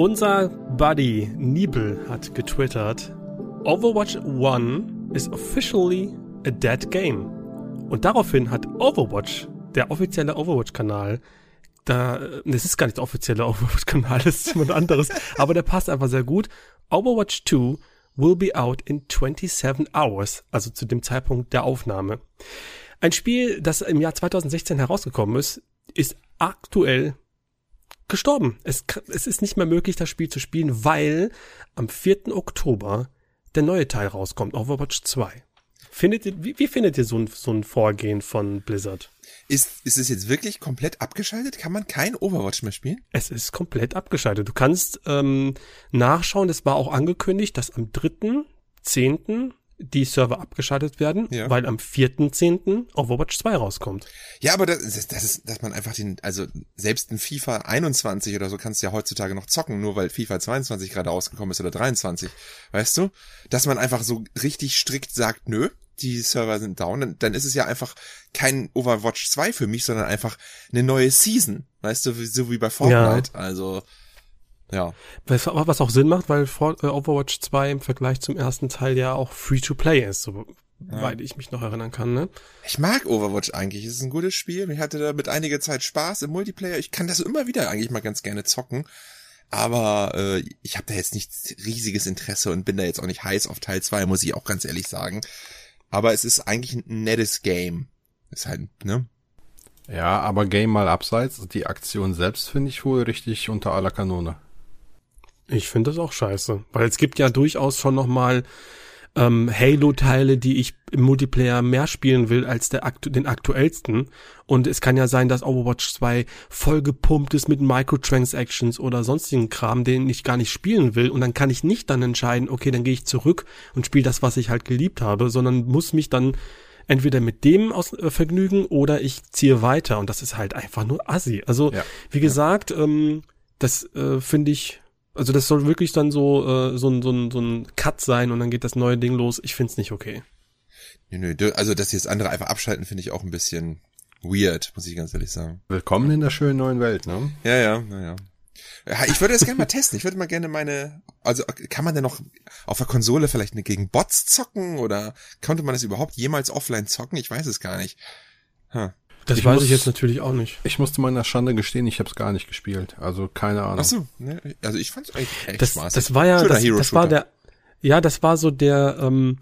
Unser Buddy Nibel hat getwittert, Overwatch 1 is officially a dead game. Und daraufhin hat Overwatch, der offizielle Overwatch-Kanal, da, das ist gar nicht der offizielle Overwatch-Kanal, das ist jemand anderes, aber der passt einfach sehr gut. Overwatch 2 will be out in 27 hours, also zu dem Zeitpunkt der Aufnahme. Ein Spiel, das im Jahr 2016 herausgekommen ist, ist aktuell gestorben. Es, es ist nicht mehr möglich, das Spiel zu spielen, weil am 4. Oktober der neue Teil rauskommt, Overwatch 2. Findet ihr, wie, wie findet ihr so ein, so ein Vorgehen von Blizzard? Ist, ist es jetzt wirklich komplett abgeschaltet? Kann man kein Overwatch mehr spielen? Es ist komplett abgeschaltet. Du kannst ähm, nachschauen, es war auch angekündigt, dass am 3.10 die Server abgeschaltet werden, ja. weil am 4.10. Overwatch 2 rauskommt. Ja, aber das, ist, das ist, dass man einfach den, also selbst ein FIFA 21 oder so kannst du ja heutzutage noch zocken, nur weil FIFA 22 gerade rausgekommen ist oder 23, weißt du? Dass man einfach so richtig strikt sagt, nö, die Server sind down, dann, dann ist es ja einfach kein Overwatch 2 für mich, sondern einfach eine neue Season, weißt du, so wie bei Fortnite, ja. also ja. Was, was auch Sinn macht, weil äh, Overwatch 2 im Vergleich zum ersten Teil ja auch Free-to-Play ist, soweit ja. ich mich noch erinnern kann, ne? Ich mag Overwatch eigentlich. Es ist ein gutes Spiel. Ich hatte damit einige Zeit Spaß im Multiplayer. Ich kann das immer wieder eigentlich mal ganz gerne zocken. Aber äh, ich habe da jetzt nicht riesiges Interesse und bin da jetzt auch nicht heiß auf Teil 2, muss ich auch ganz ehrlich sagen. Aber es ist eigentlich ein nettes Game. Ist halt, ne? Ja, aber Game mal abseits. Die Aktion selbst finde ich wohl richtig unter aller Kanone. Ich finde das auch scheiße, weil es gibt ja durchaus schon noch mal ähm, Halo-Teile, die ich im Multiplayer mehr spielen will als der aktu den aktuellsten. Und es kann ja sein, dass Overwatch 2 vollgepumpt ist mit Microtransactions oder sonstigen Kram, den ich gar nicht spielen will. Und dann kann ich nicht dann entscheiden, okay, dann gehe ich zurück und spiele das, was ich halt geliebt habe, sondern muss mich dann entweder mit dem aus, äh, vergnügen oder ich ziehe weiter. Und das ist halt einfach nur assi. Also, ja. wie gesagt, ähm, das äh, finde ich also das soll wirklich dann so, äh, so, ein, so, ein, so ein Cut sein und dann geht das neue Ding los. Ich find's nicht okay. Nö, nö, also dass sie das andere einfach abschalten, finde ich auch ein bisschen weird, muss ich ganz ehrlich sagen. Willkommen in der schönen neuen Welt, ne? Ja, ja, naja. Ja, ich würde das gerne mal testen. Ich würde mal gerne meine, also kann man denn noch auf der Konsole vielleicht gegen Bots zocken oder konnte man das überhaupt jemals offline zocken? Ich weiß es gar nicht. Huh. Das ich weiß muss, ich jetzt natürlich auch nicht. Ich musste meiner Schande gestehen, ich habe es gar nicht gespielt. Also keine Ahnung. Ach so, ne? also ich fand es eigentlich echt das, spaßig. Das war ja, das, das war der, ja, das war so der, ähm,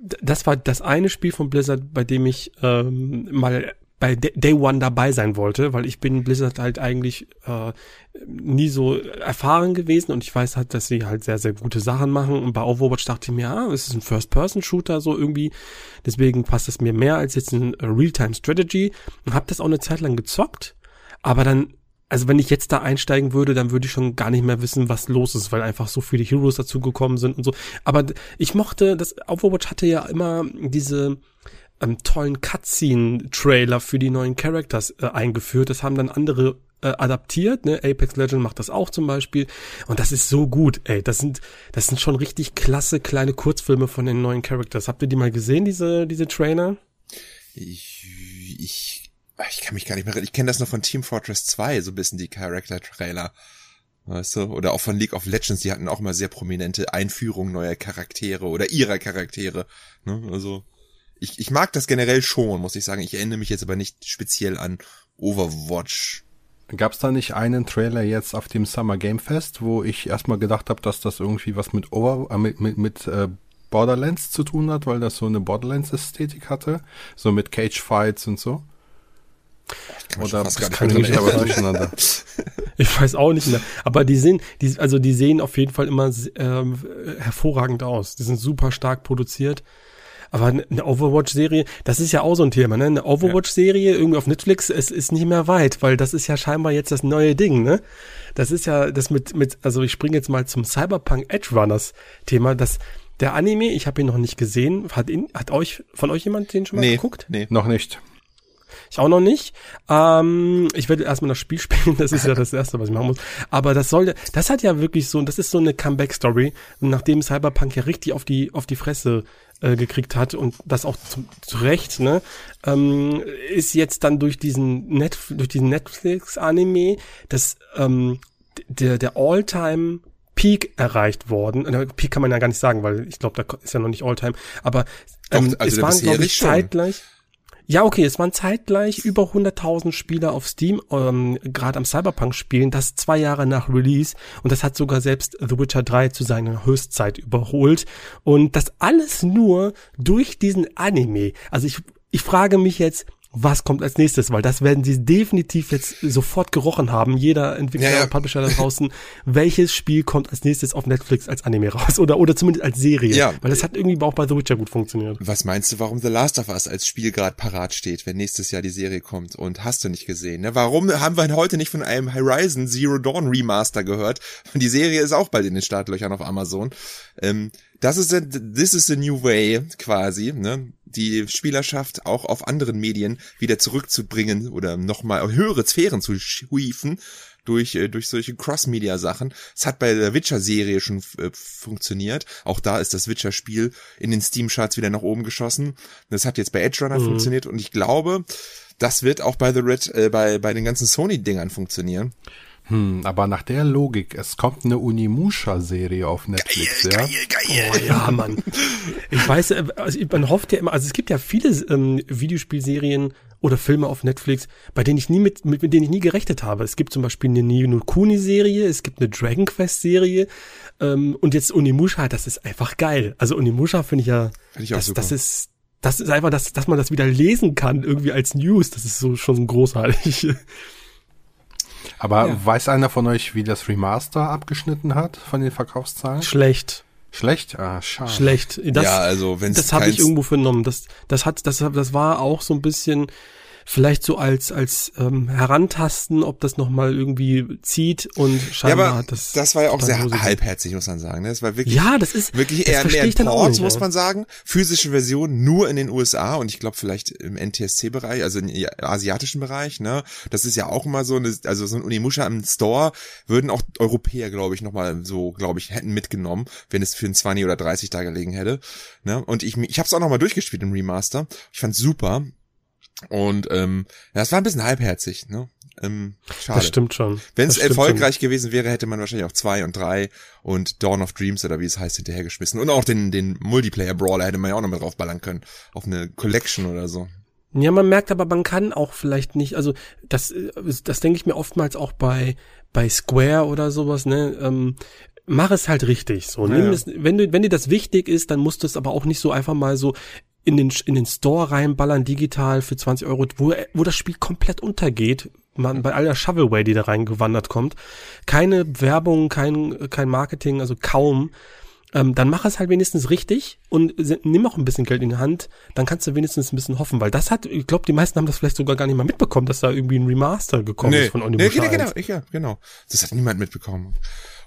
das war das eine Spiel von Blizzard, bei dem ich ähm, mal bei Day One dabei sein wollte, weil ich bin Blizzard halt eigentlich äh, nie so erfahren gewesen und ich weiß halt, dass sie halt sehr, sehr gute Sachen machen. Und bei Overwatch dachte ich mir, ah, es ist ein First-Person-Shooter so irgendwie, deswegen passt es mir mehr als jetzt ein Real-Time-Strategy und habe das auch eine Zeit lang gezockt, aber dann also wenn ich jetzt da einsteigen würde, dann würde ich schon gar nicht mehr wissen, was los ist, weil einfach so viele Heroes dazugekommen sind und so. Aber ich mochte, das Overwatch hatte ja immer diese ähm, tollen Cutscene-Trailer für die neuen Characters äh, eingeführt. Das haben dann andere äh, adaptiert, ne? Apex Legend macht das auch zum Beispiel. Und das ist so gut, ey. Das sind, das sind schon richtig klasse kleine Kurzfilme von den neuen Characters. Habt ihr die mal gesehen, diese, diese Trailer? Ich, ich, ich kann mich gar nicht mehr, ich kenne das nur von Team Fortress 2, so ein bisschen die Character-Trailer. Weißt du? Oder auch von League of Legends, die hatten auch mal sehr prominente Einführungen neuer Charaktere oder ihrer Charaktere. Ne? Also, ich, ich mag das generell schon, muss ich sagen. Ich erinnere mich jetzt aber nicht speziell an Overwatch. Gab es da nicht einen Trailer jetzt auf dem Summer Game Fest, wo ich erstmal gedacht habe, dass das irgendwie was mit Over äh, mit mit, mit äh, Borderlands zu tun hat, weil das so eine Borderlands-Ästhetik hatte, so mit Cage Fights und so. Kann Oder das kann ich mich aber durcheinander. Ich weiß auch nicht mehr. Aber die sehen, die, also die sehen auf jeden Fall immer ähm, hervorragend aus. Die sind super stark produziert. Aber eine Overwatch-Serie, das ist ja auch so ein Thema, ne? Eine Overwatch-Serie irgendwie auf Netflix, es ist nicht mehr weit, weil das ist ja scheinbar jetzt das neue Ding, ne? Das ist ja das mit, mit, also ich springe jetzt mal zum Cyberpunk Edge Runners Thema, das, der Anime, ich habe ihn noch nicht gesehen, hat ihn, hat euch, von euch jemand den schon mal nee, geguckt? Nee, noch nicht. Ich auch noch nicht. Ähm, ich werde erstmal das Spiel spielen, das ist ja das Erste, was ich machen muss. Aber das soll, das hat ja wirklich so, das ist so eine Comeback-Story, nachdem Cyberpunk ja richtig auf die, auf die Fresse äh, gekriegt hat und das auch zu, zu Recht, ne, ähm, ist jetzt dann durch diesen Net, durch diesen Netflix-Anime das ähm, der, der All-Time Peak erreicht worden. Äh, Peak kann man ja gar nicht sagen, weil ich glaube, da ist ja noch nicht All-Time. Aber ähm, Doch, also es waren, glaube ich, zeitgleich. Ja, okay, es waren zeitgleich über 100.000 Spieler auf Steam, ähm, gerade am Cyberpunk spielen, das zwei Jahre nach Release und das hat sogar selbst The Witcher 3 zu seiner Höchstzeit überholt und das alles nur durch diesen Anime. Also ich, ich frage mich jetzt, was kommt als nächstes, weil das werden sie definitiv jetzt sofort gerochen haben, jeder Entwickler ja, ja. und Publisher da draußen, welches Spiel kommt als nächstes auf Netflix als Anime raus oder oder zumindest als Serie, ja. weil das hat irgendwie auch bei The Witcher gut funktioniert. Was meinst du, warum The Last of Us als Spiel gerade parat steht, wenn nächstes Jahr die Serie kommt und hast du nicht gesehen, ne? Warum haben wir heute nicht von einem Horizon Zero Dawn Remaster gehört? Die Serie ist auch bald in den Startlöchern auf Amazon. Ähm, das ist this is the new way quasi, ne? Die Spielerschaft auch auf anderen Medien wieder zurückzubringen oder nochmal höhere Sphären zu schiefen durch äh, durch solche Cross-Media-Sachen. Es hat bei der Witcher-Serie schon äh, funktioniert. Auch da ist das Witcher-Spiel in den Steam-Charts wieder nach oben geschossen. Das hat jetzt bei Edge Runner mhm. funktioniert und ich glaube, das wird auch bei The Red, äh, bei bei den ganzen Sony-Dingern funktionieren. Hm, aber nach der Logik, es kommt eine Unimusha-Serie auf Netflix, geil, ja? Geil, geil. Oh, ja, Mann. Ich weiß, äh, also man hofft ja immer, also es gibt ja viele ähm, Videospielserien oder Filme auf Netflix, bei denen ich nie mit, mit, mit denen ich nie gerechnet habe. Es gibt zum Beispiel eine Nino Kuni-Serie, es gibt eine Dragon Quest-Serie ähm, und jetzt Unimusha, das ist einfach geil. Also Unimusha finde ich ja, find ich das, das ist das ist einfach, dass, dass man das wieder lesen kann, irgendwie als News. Das ist so schon großartig. Aber ja. weiß einer von euch, wie das Remaster abgeschnitten hat von den Verkaufszahlen? Schlecht. Schlecht? Ah, schade. Schlecht. Das, ja, also wenn Das habe ich irgendwo vernommen. Das, das hat, das, das war auch so ein bisschen vielleicht so als als ähm, herantasten, ob das noch mal irgendwie zieht und scheinbar ja, aber das das war ja auch sehr halbherzig, muss man sagen. Ne? Das war wirklich ja, das ist wirklich eher mehr ein Port, nicht, muss man sagen. Physische Version nur in den USA und ich glaube vielleicht im NTSC-Bereich, also im asiatischen Bereich. Ne, das ist ja auch immer so, eine, also so ein Unimusha im Store würden auch Europäer, glaube ich, noch mal so, glaube ich, hätten mitgenommen, wenn es für ein 20 oder 30 da gelegen hätte. Ne, und ich ich habe es auch noch mal durchgespielt im Remaster. Ich fand's super und ähm, ja, es war ein bisschen halbherzig, ne? Ähm, schade. Das stimmt schon. Wenn es erfolgreich schon. gewesen wäre, hätte man wahrscheinlich auch zwei und drei und Dawn of Dreams oder wie es heißt hinterhergeschmissen. Und auch den, den Multiplayer-Brawler hätte man ja auch noch mit draufballern können. Auf eine Collection oder so. Ja, man merkt aber, man kann auch vielleicht nicht, also das, das denke ich mir oftmals auch bei, bei Square oder sowas, ne? Ähm, mach es halt richtig. So, ja, nimm es, wenn du, wenn dir das wichtig ist, dann musst du es aber auch nicht so einfach mal so in den, in den Store reinballern, digital für 20 Euro, wo, wo das Spiel komplett untergeht, man bei aller Shovelway, die da reingewandert kommt. Keine Werbung, kein, kein Marketing, also kaum. Ähm, dann mach es halt wenigstens richtig und nimm auch ein bisschen Geld in die Hand, dann kannst du wenigstens ein bisschen hoffen, weil das hat, ich glaube, die meisten haben das vielleicht sogar gar nicht mal mitbekommen, dass da irgendwie ein Remaster gekommen nee, ist von Onimusha nee, genau, ich, ja, genau. Das hat niemand mitbekommen.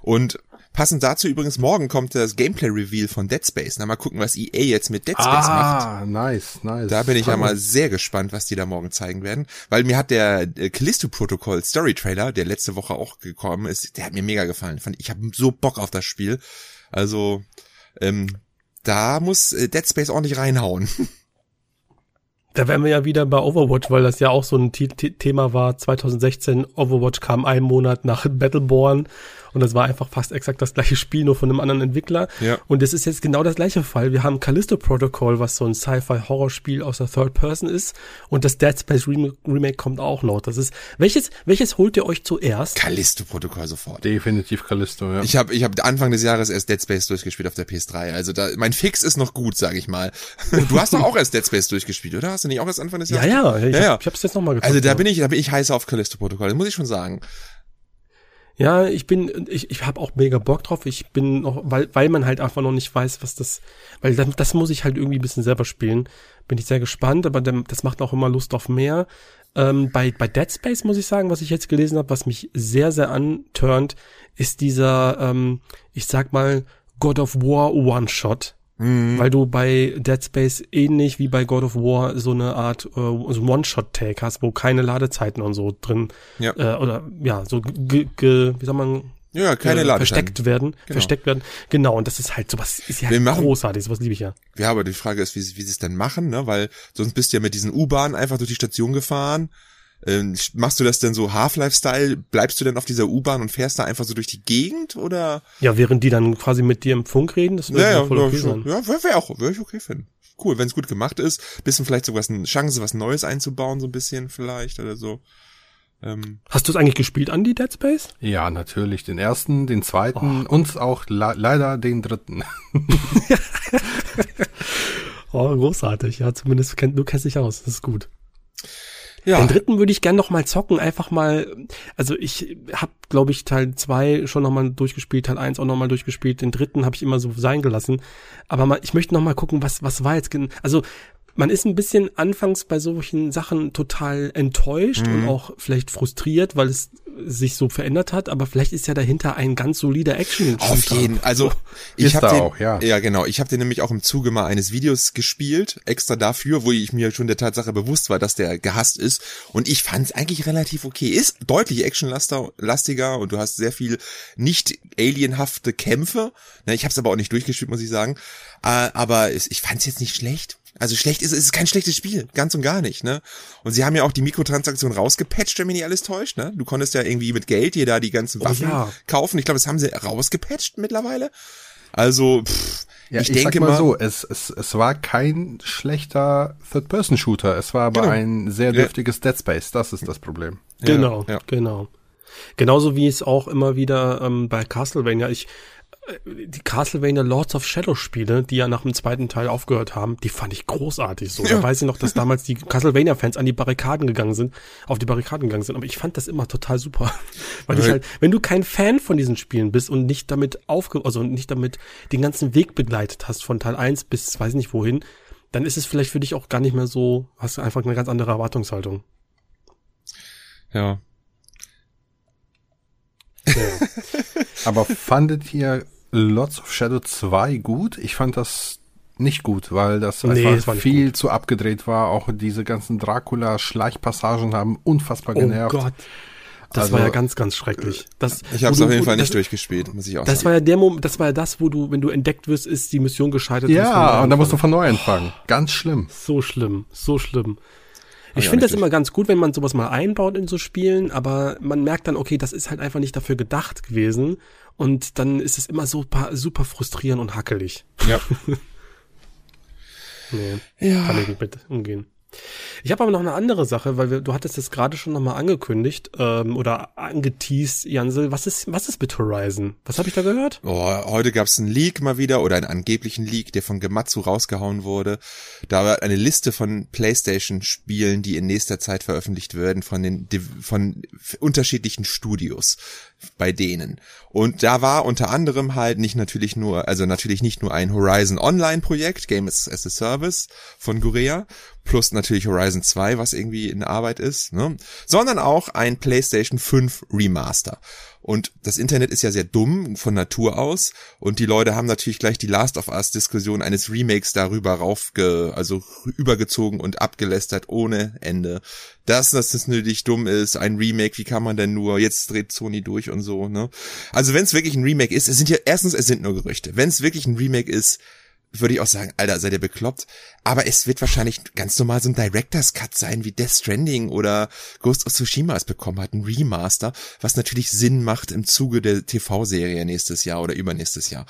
Und Passend dazu übrigens morgen kommt das Gameplay-Reveal von Dead Space. Na, mal gucken, was EA jetzt mit Dead Space ah, macht. Ah, nice, nice. Da bin ich ja mal sehr gespannt, was die da morgen zeigen werden. Weil mir hat der äh, Callisto-Protokoll Story-Trailer, der letzte Woche auch gekommen ist, der hat mir mega gefallen. Ich habe so Bock auf das Spiel. Also, ähm, da muss äh, Dead Space ordentlich reinhauen. Da wären wir ja wieder bei Overwatch, weil das ja auch so ein Thema war. 2016 Overwatch kam einen Monat nach Battleborn und das war einfach fast exakt das gleiche Spiel, nur von einem anderen Entwickler. Ja. Und das ist jetzt genau das gleiche Fall. Wir haben Callisto Protocol, was so ein Sci-Fi-Horrorspiel aus der Third Person ist. Und das Dead Space Remake kommt auch noch. Das ist, welches, welches holt ihr euch zuerst? Callisto Protocol sofort. Definitiv Callisto, ja. Ich habe ich hab Anfang des Jahres erst Dead Space durchgespielt auf der PS3. Also da, mein Fix ist noch gut, sage ich mal. Du hast doch auch erst Dead Space durchgespielt, oder? Hast du nicht auch erst Anfang des Jahres? Ja, ja. Ich, ja, ja. ich hab's jetzt nochmal getan. Also da bin ich, da bin ich heißer auf Callisto Protocol. Das muss ich schon sagen. Ja, ich bin, ich, ich habe auch mega Bock drauf. Ich bin noch, weil, weil man halt einfach noch nicht weiß, was das, weil das, das muss ich halt irgendwie ein bisschen selber spielen. Bin ich sehr gespannt, aber das macht auch immer Lust auf mehr. Ähm, bei, bei Dead Space muss ich sagen, was ich jetzt gelesen habe, was mich sehr, sehr anturnt, ist dieser, ähm, ich sag mal, God of War One-Shot. Mhm. Weil du bei Dead Space ähnlich wie bei God of War so eine Art äh, One-Shot-Take hast, wo keine Ladezeiten und so drin ja. äh, oder ja, so ge, ge, wie soll man ja, keine äh, versteckt werden, genau. versteckt werden. Genau, und das ist halt sowas ist ja wir machen, großartig, sowas liebe ich ja. Ja, aber die Frage ist, wie, wie sie es denn machen, ne? Weil sonst bist du ja mit diesen U-Bahnen einfach durch die Station gefahren Ähm, machst du das denn so Half-Life-Style? Bleibst du denn auf dieser U-Bahn und fährst da einfach so durch die Gegend oder? Ja, während die dann quasi mit dir im Funk reden, das würde ja, ja, voll okay ja, sein. Ja, wäre wär auch, wäre ich okay finden. Cool, wenn es gut gemacht ist, bisschen vielleicht sogar eine Chance, was Neues einzubauen, so ein bisschen vielleicht oder so. Ähm, Hast du es eigentlich gespielt, Andy, Dead Space? Ja, natürlich. Den ersten, den zweiten oh. und auch leider den dritten. oh, großartig. Ja, zumindest kenn, du kennst dich aus. Das ist gut. Ja. Den dritten würde ich gern noch mal zocken, einfach mal, also ich habe, glaube ich, Teil zwei schon noch mal durchgespielt, Teil eins auch noch mal durchgespielt, den dritten habe ich immer so sein gelassen, aber mal, ich möchte noch mal gucken, was was war jetzt, also man ist ein bisschen anfangs bei solchen Sachen total enttäuscht mhm. und auch vielleicht frustriert, weil es sich so verändert hat, aber vielleicht ist ja dahinter ein ganz solider Action. Auf jeden, also ich habe den, auch, ja. ja genau, ich habe den nämlich auch im Zuge mal eines Videos gespielt, extra dafür, wo ich mir schon der Tatsache bewusst war, dass der gehasst ist und ich fand es eigentlich relativ okay. Ist deutlich actionlastiger und du hast sehr viel nicht alienhafte Kämpfe. Ne, ich habe es aber auch nicht durchgespielt, muss ich sagen. Äh, aber ich fand es jetzt nicht schlecht. Also schlecht ist es ist kein schlechtes Spiel, ganz und gar nicht, ne? Und sie haben ja auch die Mikrotransaktion rausgepatcht, wenn mich nicht alles täuscht, ne? Du konntest ja irgendwie mit Geld dir da die ganzen oh Waffen oh, ja. kaufen. Ich glaube, das haben sie rausgepatcht mittlerweile. Also, pff, ja, ich, ich denke mal, mal so, es, es, es war kein schlechter Third-Person-Shooter, es war aber genau. ein sehr dürftiges ja. Dead Space, das ist das Problem. Genau, ja. genau. Genauso wie es auch immer wieder ähm, bei Castlevania, ich die Castlevania Lords of Shadow Spiele, die ja nach dem zweiten Teil aufgehört haben, die fand ich großartig so. Ja. Da weiß ich noch, dass damals die Castlevania Fans an die Barrikaden gegangen sind, auf die Barrikaden gegangen sind, aber ich fand das immer total super, weil ich halt, wenn du kein Fan von diesen Spielen bist und nicht damit aufge also nicht damit den ganzen Weg begleitet hast von Teil 1 bis weiß nicht wohin, dann ist es vielleicht für dich auch gar nicht mehr so, hast du einfach eine ganz andere Erwartungshaltung. Ja. Aber fandet ihr Lots of Shadow 2 gut. Ich fand das nicht gut, weil das nee, einfach viel gut. zu abgedreht war. Auch diese ganzen Dracula-Schleichpassagen haben unfassbar genervt. Oh Gott. Das also, war ja ganz, ganz schrecklich. Das, ich habe es auf jeden Fall nicht das, durchgespielt, muss ich auch das sagen. war ja der Moment, das war ja das, wo du, wenn du entdeckt wirst, ist die Mission gescheitert. Ja, und da musst du von neu anfangen. Oh, ganz schlimm. So schlimm, so schlimm. Ich finde das immer ganz gut, wenn man sowas mal einbaut in so Spielen, aber man merkt dann, okay, das ist halt einfach nicht dafür gedacht gewesen und dann ist es immer super, super frustrierend und hackelig. Ja. nee, ja. kann ich nicht mit umgehen. Ich habe aber noch eine andere Sache, weil wir, du hattest das gerade schon nochmal angekündigt ähm, oder angeteased, Jansel. Was ist, was ist mit Horizon? Was habe ich da gehört? Oh, heute gab es einen Leak mal wieder oder einen angeblichen Leak, der von Gematsu rausgehauen wurde. Da war eine Liste von PlayStation-Spielen, die in nächster Zeit veröffentlicht werden von den von unterschiedlichen Studios bei denen. Und da war unter anderem halt nicht natürlich nur, also natürlich nicht nur ein Horizon Online Projekt, Game as a Service von Gurea, plus natürlich Horizon 2, was irgendwie in Arbeit ist, ne? sondern auch ein PlayStation 5 Remaster. Und das Internet ist ja sehr dumm von Natur aus und die Leute haben natürlich gleich die Last of Us Diskussion eines Remakes darüber raufge, also übergezogen und abgelästert ohne Ende. Dass das nötig dumm ist, ein Remake, wie kann man denn nur, jetzt dreht Sony durch und so, ne? Also wenn es wirklich ein Remake ist, es sind ja erstens, es sind nur Gerüchte. Wenn es wirklich ein Remake ist, würde ich auch sagen, Alter, seid ihr bekloppt? Aber es wird wahrscheinlich ganz normal so ein Director's Cut sein, wie Death Stranding oder Ghost of Tsushima es bekommen hat, ein Remaster, was natürlich Sinn macht im Zuge der TV-Serie nächstes Jahr oder übernächstes Jahr.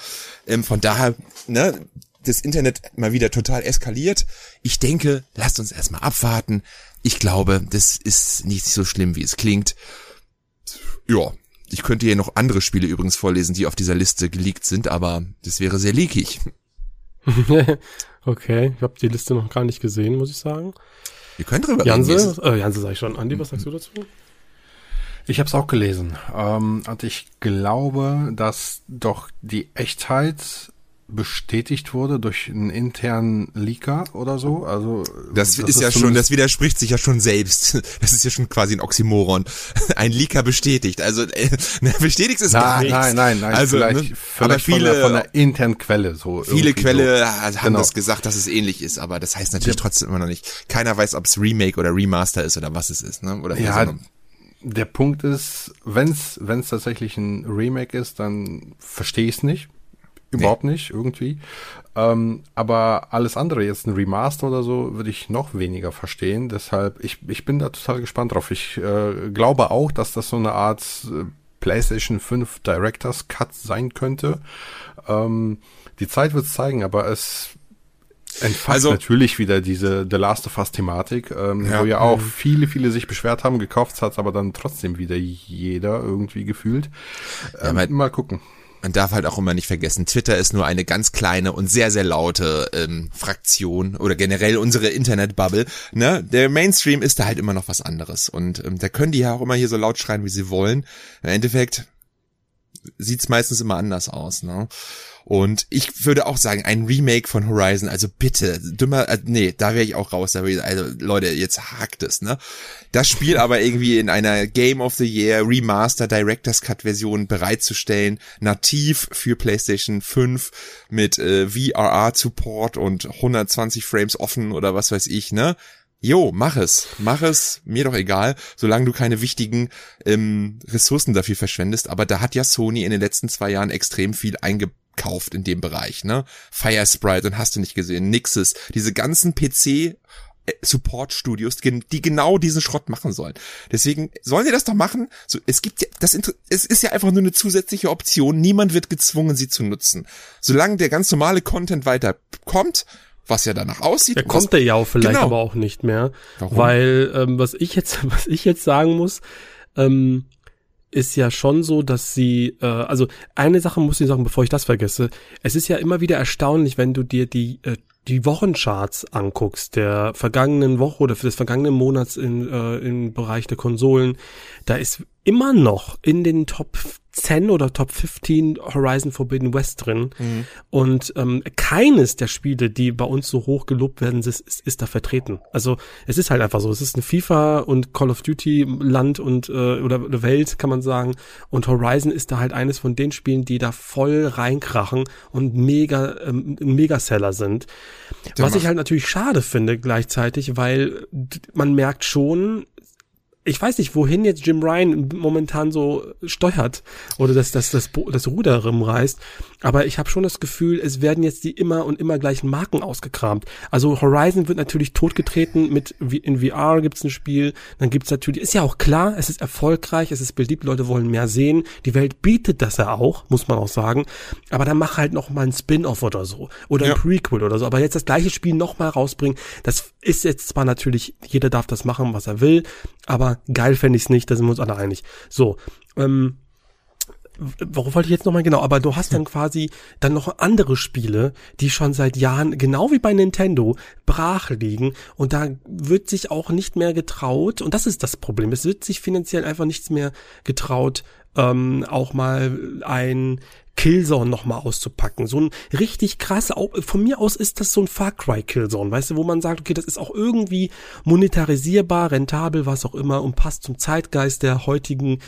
Ähm, von daher, ne, das Internet mal wieder total eskaliert. Ich denke, lasst uns erstmal abwarten. Ich glaube, das ist nicht so schlimm, wie es klingt. Ja, ich könnte hier noch andere Spiele übrigens vorlesen, die auf dieser Liste geleakt sind, aber das wäre sehr leakig. okay, ich habe die Liste noch gar nicht gesehen, muss ich sagen. Ihr könnt drüber Janse, äh, Janse sag ich schon. Andi, was sagst du dazu? Ich habe es auch gelesen ähm, und ich glaube, dass doch die Echtheit bestätigt wurde durch einen internen Leaker oder so. Also das, das ist, ist ja schon, das widerspricht sich ja schon selbst. Das ist ja schon quasi ein Oxymoron. Ein Leaker bestätigt. Also äh, bestätigt es gar nichts. Nein, nein, nein. Also, vielleicht, ne? vielleicht aber viele von der, von der internen Quelle so. Viele Quelle so. haben genau. das gesagt, dass es ähnlich ist, aber das heißt natürlich ja. trotzdem immer noch nicht. Keiner weiß, ob es Remake oder Remaster ist oder was es ist, ne? Oder ja, der Punkt ist, wenn es tatsächlich ein Remake ist, dann verstehe ich es nicht überhaupt nee. nicht irgendwie. Ähm, aber alles andere, jetzt ein Remaster oder so, würde ich noch weniger verstehen. Deshalb, ich, ich bin da total gespannt drauf. Ich äh, glaube auch, dass das so eine Art äh, PlayStation 5 Director's Cut sein könnte. Ähm, die Zeit wird es zeigen, aber es entfasst also, natürlich wieder diese The Last of Us Thematik, ähm, ja, wo ja auch mhm. viele, viele sich beschwert haben, gekauft hat aber dann trotzdem wieder jeder irgendwie gefühlt. Ähm, ja, mal gucken man darf halt auch immer nicht vergessen, Twitter ist nur eine ganz kleine und sehr, sehr laute ähm, Fraktion oder generell unsere Internetbubble. Ne? Der Mainstream ist da halt immer noch was anderes. Und ähm, da können die ja auch immer hier so laut schreien, wie sie wollen. Im Endeffekt sieht's meistens immer anders aus. Ne? Und ich würde auch sagen, ein Remake von Horizon, also bitte, dümmer, äh, nee, da wäre ich auch raus. Da ich, also Leute, jetzt hakt es, ne? Das Spiel aber irgendwie in einer Game of the Year Remaster Director's Cut Version bereitzustellen, nativ für PlayStation 5 mit äh, VRR Support und 120 Frames offen oder was weiß ich, ne? Jo, mach es, mach es, mir doch egal, solange du keine wichtigen ähm, Ressourcen dafür verschwendest. Aber da hat ja Sony in den letzten zwei Jahren extrem viel eingebaut kauft in dem Bereich, ne? Fire Sprite und hast du nicht gesehen, Nixes, diese ganzen PC Support Studios, die genau diesen Schrott machen sollen. Deswegen sollen sie das doch machen. So, es gibt ja, das, es ist ja einfach nur eine zusätzliche Option. Niemand wird gezwungen, sie zu nutzen. Solange der ganz normale Content weiter kommt, was ja danach aussieht. Der kommt der ja auch vielleicht genau. aber auch nicht mehr. Warum? Weil, ähm, was ich jetzt, was ich jetzt sagen muss, ähm, ist ja schon so, dass sie, äh, also eine Sache muss ich sagen, bevor ich das vergesse. Es ist ja immer wieder erstaunlich, wenn du dir die äh, die Wochencharts anguckst, der vergangenen Woche oder des vergangenen Monats in, äh, im Bereich der Konsolen, da ist immer noch in den Top 10 oder Top 15 Horizon Forbidden West drin. Mhm. Und ähm, keines der Spiele, die bei uns so hoch gelobt werden, ist, ist, ist da vertreten. Also es ist halt einfach so. Es ist ein FIFA und Call of Duty Land und äh, oder, Welt, kann man sagen. Und Horizon ist da halt eines von den Spielen, die da voll reinkrachen und mega, ähm, Megaseller sind. Der Was ich halt natürlich schade finde gleichzeitig, weil man merkt schon, ich weiß nicht, wohin jetzt Jim Ryan momentan so steuert oder dass das, das, das Ruder rumreißt, aber ich habe schon das Gefühl, es werden jetzt die immer und immer gleichen Marken ausgekramt. Also Horizon wird natürlich totgetreten mit in VR gibt's ein Spiel, dann gibt's natürlich, ist ja auch klar, es ist erfolgreich, es ist beliebt, Leute wollen mehr sehen, die Welt bietet das ja auch, muss man auch sagen, aber dann mach halt noch mal ein Spin-off oder so oder ja. ein Prequel oder so, aber jetzt das gleiche Spiel noch mal rausbringen, das ist jetzt zwar natürlich, jeder darf das machen, was er will, aber geil fände ich es nicht, da sind wir uns alle einig. So, ähm, worauf wollte ich jetzt nochmal genau, aber du hast dann quasi dann noch andere Spiele, die schon seit Jahren, genau wie bei Nintendo, brach liegen und da wird sich auch nicht mehr getraut, und das ist das Problem, es wird sich finanziell einfach nichts mehr getraut, ähm, auch mal ein Killzone nochmal auszupacken. So ein richtig krass, von mir aus ist das so ein Far Cry Killzone, weißt du, wo man sagt, okay, das ist auch irgendwie monetarisierbar, rentabel, was auch immer und passt zum Zeitgeist der heutigen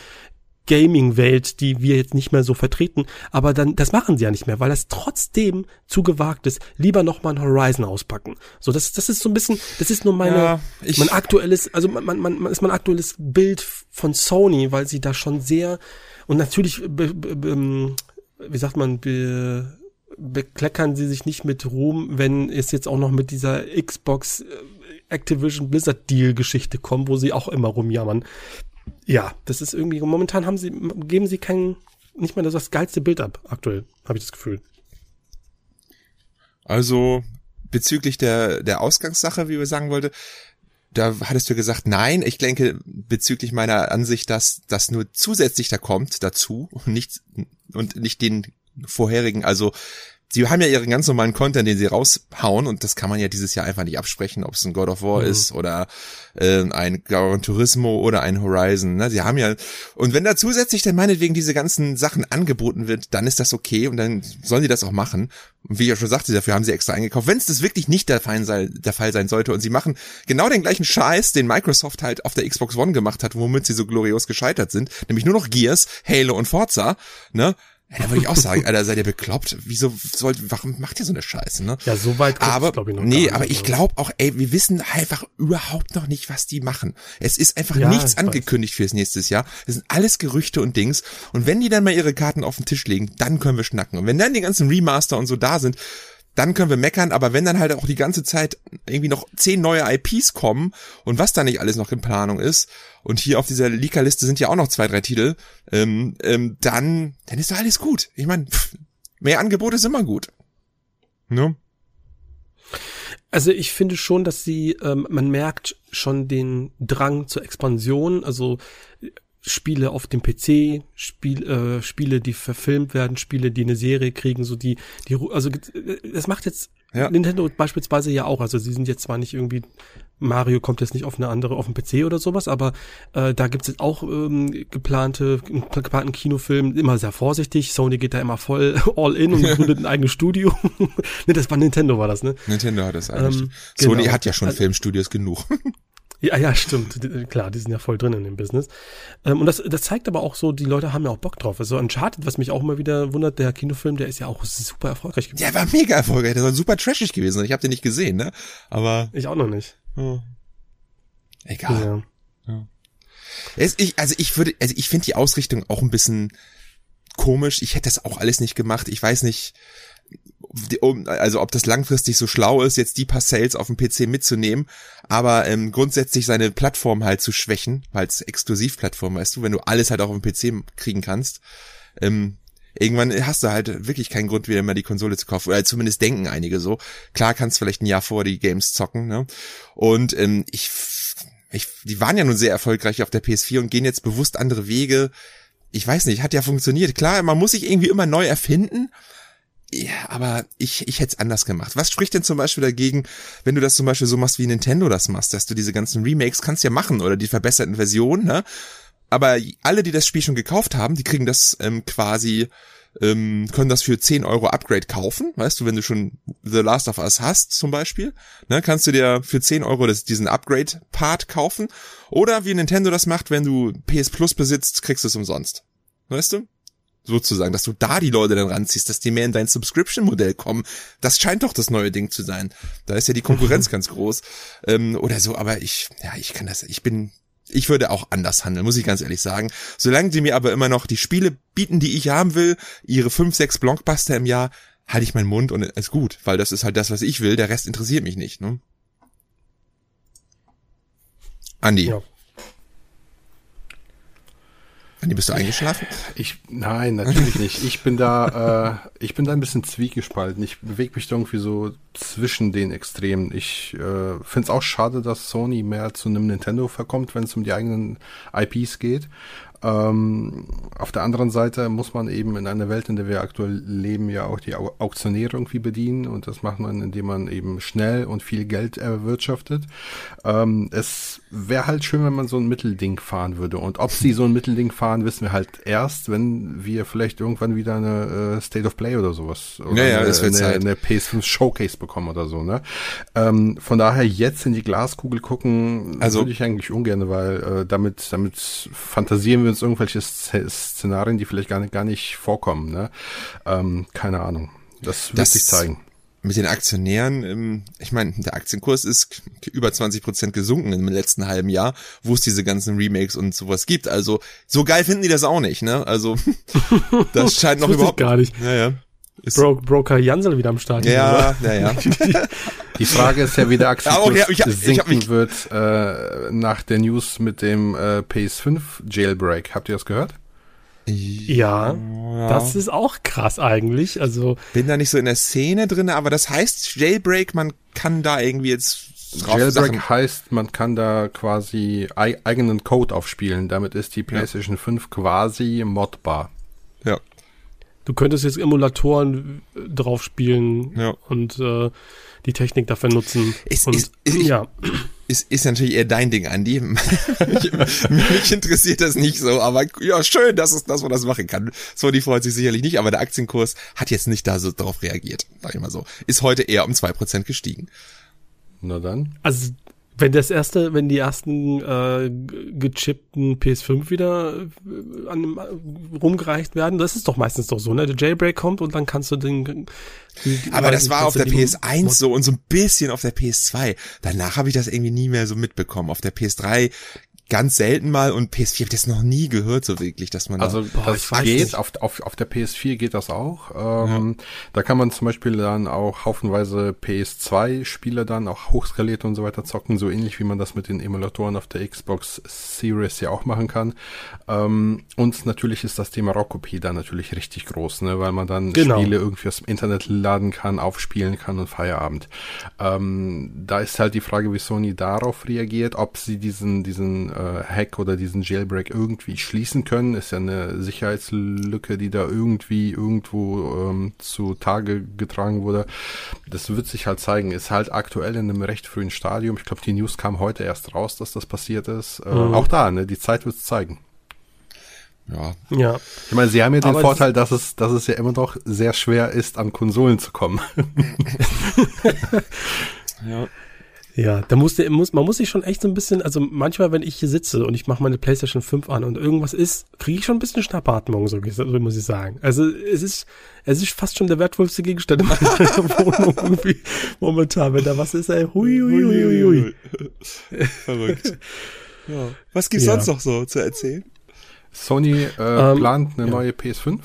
Gaming-Welt, die wir jetzt nicht mehr so vertreten, aber dann, das machen sie ja nicht mehr, weil das trotzdem zu gewagt ist, lieber nochmal ein Horizon auspacken. So, das, das ist so ein bisschen, das ist nur meine, ja, mein aktuelles, also man, man, man ist mein aktuelles Bild von Sony, weil sie da schon sehr, und natürlich be, be, be, ähm, wie sagt man, be, bekleckern sie sich nicht mit Ruhm, wenn es jetzt auch noch mit dieser Xbox äh, Activision Blizzard Deal Geschichte kommt, wo sie auch immer rumjammern. Ja, das ist irgendwie, momentan haben sie, geben sie kein, nicht das, das geilste Bild ab, aktuell, habe ich das Gefühl. Also, bezüglich der, der Ausgangssache, wie wir sagen wollte, da hattest du gesagt, nein, ich denke bezüglich meiner Ansicht, dass das nur zusätzlich da kommt dazu und nicht, und nicht den vorherigen, also sie haben ja ihren ganz normalen Content, den sie raushauen und das kann man ja dieses Jahr einfach nicht absprechen, ob es ein God of War mhm. ist oder äh, ein Gran Turismo oder ein Horizon. Ne? Sie haben ja und wenn da zusätzlich dann meinetwegen diese ganzen Sachen angeboten wird, dann ist das okay und dann sollen sie das auch machen. Und wie ich ja schon sagte, dafür haben sie extra eingekauft. Wenn es das wirklich nicht der Fall, sei, der Fall sein sollte und sie machen genau den gleichen Scheiß, den Microsoft halt auf der Xbox One gemacht hat, womit sie so glorios gescheitert sind, nämlich nur noch Gears, Halo und Forza, ne? Ja, da würde ich auch sagen, Alter, seid ihr bekloppt? Wieso sollt, warum macht ihr so eine Scheiße, ne? Ja, so weit aber, glaube ich, noch Nee, aber ich glaube auch, ey, wir wissen einfach überhaupt noch nicht, was die machen. Es ist einfach ja, nichts angekündigt weiß. fürs nächste Jahr. Es sind alles Gerüchte und Dings. Und wenn die dann mal ihre Karten auf den Tisch legen, dann können wir schnacken. Und wenn dann die ganzen Remaster und so da sind, dann können wir meckern, aber wenn dann halt auch die ganze Zeit irgendwie noch zehn neue IPs kommen und was da nicht alles noch in Planung ist, und hier auf dieser Leaker-Liste sind ja auch noch zwei, drei Titel, ähm, ähm, dann, dann ist da alles gut. Ich meine, mehr Angebote ist immer gut. Ne? Also ich finde schon, dass sie, ähm, man merkt schon den Drang zur Expansion, also Spiele auf dem PC, Spiel, äh, Spiele, die verfilmt werden, Spiele, die eine Serie kriegen, so die, die, also das macht jetzt ja. Nintendo beispielsweise ja auch. Also sie sind jetzt zwar nicht irgendwie Mario kommt jetzt nicht auf eine andere, auf den PC oder sowas, aber äh, da gibt es jetzt auch ähm, geplante, geplanten Kinofilm, immer sehr vorsichtig. Sony geht da immer voll all in und gründet ein eigenes Studio. ne, das war Nintendo, war das, ne? Nintendo hat das eigentlich. Ähm, Sony genau. hat ja schon also, Filmstudios genug. Ja, ja, stimmt. Klar, die sind ja voll drin in dem Business. Ähm, und das, das zeigt aber auch so, die Leute haben ja auch Bock drauf. Also Uncharted, was mich auch immer wieder wundert, der Kinofilm, der ist ja auch super erfolgreich gewesen. Der war mega erfolgreich, der war super trashig gewesen. Ich habe den nicht gesehen, ne? Aber. Ich auch noch nicht. Oh. Egal. Ja. ja. Es, ich, also ich würde, also ich finde die Ausrichtung auch ein bisschen komisch. Ich hätte das auch alles nicht gemacht. Ich weiß nicht, also ob das langfristig so schlau ist, jetzt die paar Sales auf dem PC mitzunehmen, aber ähm, grundsätzlich seine Plattform halt zu schwächen, weil es Exklusivplattform, weißt du, wenn du alles halt auch auf dem PC kriegen kannst, ähm, irgendwann hast du halt wirklich keinen Grund, wieder mal die Konsole zu kaufen. Oder zumindest denken einige so. Klar kannst du vielleicht ein Jahr vor die Games zocken, ne? Und ähm, ich, ich, die waren ja nun sehr erfolgreich auf der PS4 und gehen jetzt bewusst andere Wege. Ich weiß nicht, hat ja funktioniert. Klar, man muss sich irgendwie immer neu erfinden, ja, aber ich, ich hätte es anders gemacht. Was spricht denn zum Beispiel dagegen, wenn du das zum Beispiel so machst, wie Nintendo das machst, dass du diese ganzen Remakes kannst ja machen oder die verbesserten Versionen, ne? Aber alle, die das Spiel schon gekauft haben, die kriegen das ähm, quasi, ähm, können das für 10 Euro Upgrade kaufen. Weißt du, wenn du schon The Last of Us hast zum Beispiel, ne, kannst du dir für 10 Euro das, diesen Upgrade-Part kaufen. Oder wie Nintendo das macht, wenn du PS Plus besitzt, kriegst du es umsonst. Weißt du? Sozusagen, dass du da die Leute dann ranziehst, dass die mehr in dein Subscription-Modell kommen. Das scheint doch das neue Ding zu sein. Da ist ja die Konkurrenz ganz groß ähm, oder so. Aber ich, ja, ich kann das. Ich bin, ich würde auch anders handeln, muss ich ganz ehrlich sagen. Solange die mir aber immer noch die Spiele bieten, die ich haben will, ihre fünf, sechs Blockbuster im Jahr, halte ich meinen Mund und ist gut, weil das ist halt das, was ich will. Der Rest interessiert mich nicht. Ne? Andi. Ja. Andi, bist du eingeschlafen? Ich, nein, natürlich nicht. Ich bin da, äh, ich bin da ein bisschen zwiegespalten. Ich bewege mich da irgendwie so zwischen den Extremen. Ich äh, finde es auch schade, dass Sony mehr zu einem Nintendo verkommt, wenn es um die eigenen IPs geht. Ähm, auf der anderen Seite muss man eben in einer Welt, in der wir aktuell leben, ja auch die Auktionäre irgendwie bedienen und das macht man, indem man eben schnell und viel Geld erwirtschaftet. Ähm, es wäre halt schön, wenn man so ein Mittelding fahren würde und ob sie so ein Mittelding fahren, wissen wir halt erst, wenn wir vielleicht irgendwann wieder eine äh, State of Play oder sowas oder ja, ja, eine, eine, eine, PS5 Showcase bekommen oder so. Ne? Ähm, von daher jetzt in die Glaskugel gucken, also, würde ich eigentlich ungern, weil äh, damit, damit fantasieren wir uns irgendwelche Szenarien, die vielleicht gar nicht, gar nicht vorkommen. Ne? Ähm, keine Ahnung. Das wird das sich zeigen. Mit den Aktionären, ähm, ich meine, der Aktienkurs ist über 20 Prozent gesunken im letzten halben Jahr, wo es diese ganzen Remakes und sowas gibt. Also so geil finden die das auch nicht, ne? Also das scheint noch überhaupt gar nicht. Ja, ja. Ist Bro Broker Jansel wieder am Start. Ja, ja, ja. Die Frage ist ja, wie der Aktienkurs ja, okay, ich, sinken ich wird äh, nach der News mit dem äh, PS5 Jailbreak. Habt ihr das gehört? Ja, ja, das ist auch krass eigentlich. Also bin da nicht so in der Szene drin, aber das heißt Jailbreak, man kann da irgendwie jetzt Jailbreak Sachen. heißt, man kann da quasi eigenen Code aufspielen. Damit ist die PlayStation ja. 5 quasi modbar. Ja. Du könntest jetzt Emulatoren äh, drauf spielen ja. und äh, die Technik dafür nutzen. Ist, und, ist, ist, ja. Ist, ist natürlich eher dein Ding, Andi. mich, mich interessiert das nicht so, aber ja, schön, dass, es, dass man das machen kann. Sony freut sich sicherlich nicht, aber der Aktienkurs hat jetzt nicht da so drauf reagiert, sag ich mal so. Ist heute eher um zwei Prozent gestiegen. Na dann. Also Wenn das erste, wenn die ersten äh, gechippten PS5 wieder äh, an, äh, rumgereicht werden, das ist doch meistens doch so, ne? Der Jailbreak kommt und dann kannst du den. Die, Aber das war auf der PS1 so und so ein bisschen auf der PS2. Danach habe ich das irgendwie nie mehr so mitbekommen. Auf der PS3 ganz selten mal und PS4 habe ich das noch nie gehört so wirklich, dass man also da, das geht auf, auf, auf der PS4 geht das auch. Ähm, ja. Da kann man zum Beispiel dann auch haufenweise PS2 Spiele dann auch hochskaliert und so weiter zocken, so ähnlich wie man das mit den Emulatoren auf der Xbox Series ja auch machen kann. Ähm, und natürlich ist das Thema Raubkopie da natürlich richtig groß, ne, weil man dann genau. Spiele irgendwie aus dem Internet laden kann, aufspielen kann und Feierabend. Ähm, da ist halt die Frage, wie Sony darauf reagiert, ob sie diesen diesen äh, Hack oder diesen Jailbreak irgendwie schließen können. Ist ja eine Sicherheitslücke, die da irgendwie irgendwo ähm, zu Tage getragen wurde. Das wird sich halt zeigen. Ist halt aktuell in einem recht frühen Stadium. Ich glaube, die News kam heute erst raus, dass das passiert ist. Äh, mhm. Auch da, ne? Die Zeit wird es zeigen. Ja. ja. Ich meine, sie haben ja den Aber Vorteil, dass es, dass es ja immer noch sehr schwer ist, an Konsolen zu kommen. ja. Ja, da muss der, muss, man muss sich schon echt so ein bisschen, also manchmal, wenn ich hier sitze und ich mache meine PlayStation 5 an und irgendwas ist, kriege ich schon ein bisschen Schnappatmung, so, so muss ich sagen. Also es ist, es ist fast schon der wertvollste Gegenstand in meiner Wohnung irgendwie momentan, wenn da was ist, ey, hui, hui, hui, hui, hui. Verrückt. Ja. Was gibt's ja. sonst noch so zu erzählen? Sony äh, ähm, plant eine ja. neue PS5.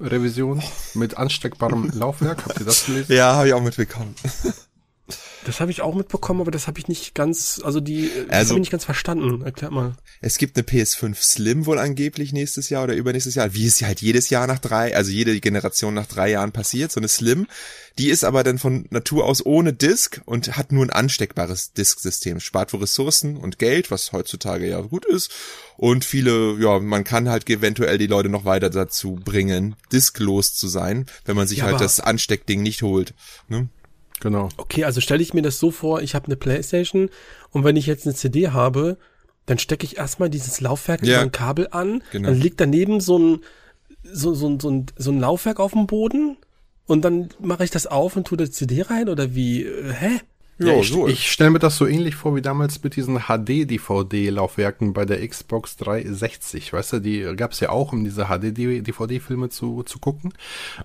Revision mit ansteckbarem Laufwerk. Habt ihr das gelesen? Ja, habe ich auch mitbekommen. Das habe ich auch mitbekommen, aber das habe ich nicht ganz, also die, das also, habe ich nicht ganz verstanden. Erklärt mal. Es gibt eine PS5 Slim wohl angeblich nächstes Jahr oder übernächstes Jahr, wie es halt jedes Jahr nach drei, also jede Generation nach drei Jahren passiert, so eine Slim. Die ist aber dann von Natur aus ohne Disk und hat nur ein ansteckbares Disk-System. Spart für Ressourcen und Geld, was heutzutage ja gut ist. Und viele, ja, man kann halt eventuell die Leute noch weiter dazu bringen, disklos zu sein, wenn man sich ja, halt das Ansteckding nicht holt. Ne? Genau. Okay, also stelle ich mir das so vor, ich habe eine Playstation und wenn ich jetzt eine CD habe, dann stecke ich erstmal dieses Laufwerk ja. über ein Kabel an, genau. dann liegt daneben so ein, so, so, so, ein, so ein Laufwerk auf dem Boden und dann mache ich das auf und tue die CD rein oder wie, äh, hä? Ja, ich, so ich stelle mir das so ähnlich vor wie damals mit diesen HD-DVD-Laufwerken bei der Xbox 360. Weißt du, die gab es ja auch, um diese HD-DVD-Filme zu, zu gucken.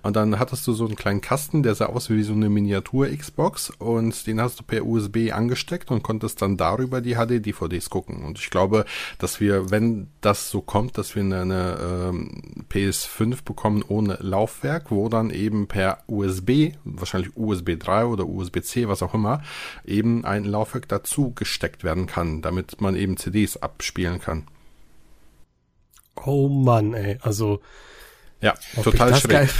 Und dann hattest du so einen kleinen Kasten, der sah aus wie so eine Miniatur-Xbox und den hast du per USB angesteckt und konntest dann darüber die HD-DVDs gucken. Und ich glaube, dass wir, wenn das so kommt, dass wir eine, eine ähm, PS5 bekommen ohne Laufwerk, wo dann eben per USB, wahrscheinlich USB 3 oder USB-C, was auch immer, eben ein Laufwerk dazu gesteckt werden kann, damit man eben CDs abspielen kann. Oh Mann, ey, also ja, total schräg.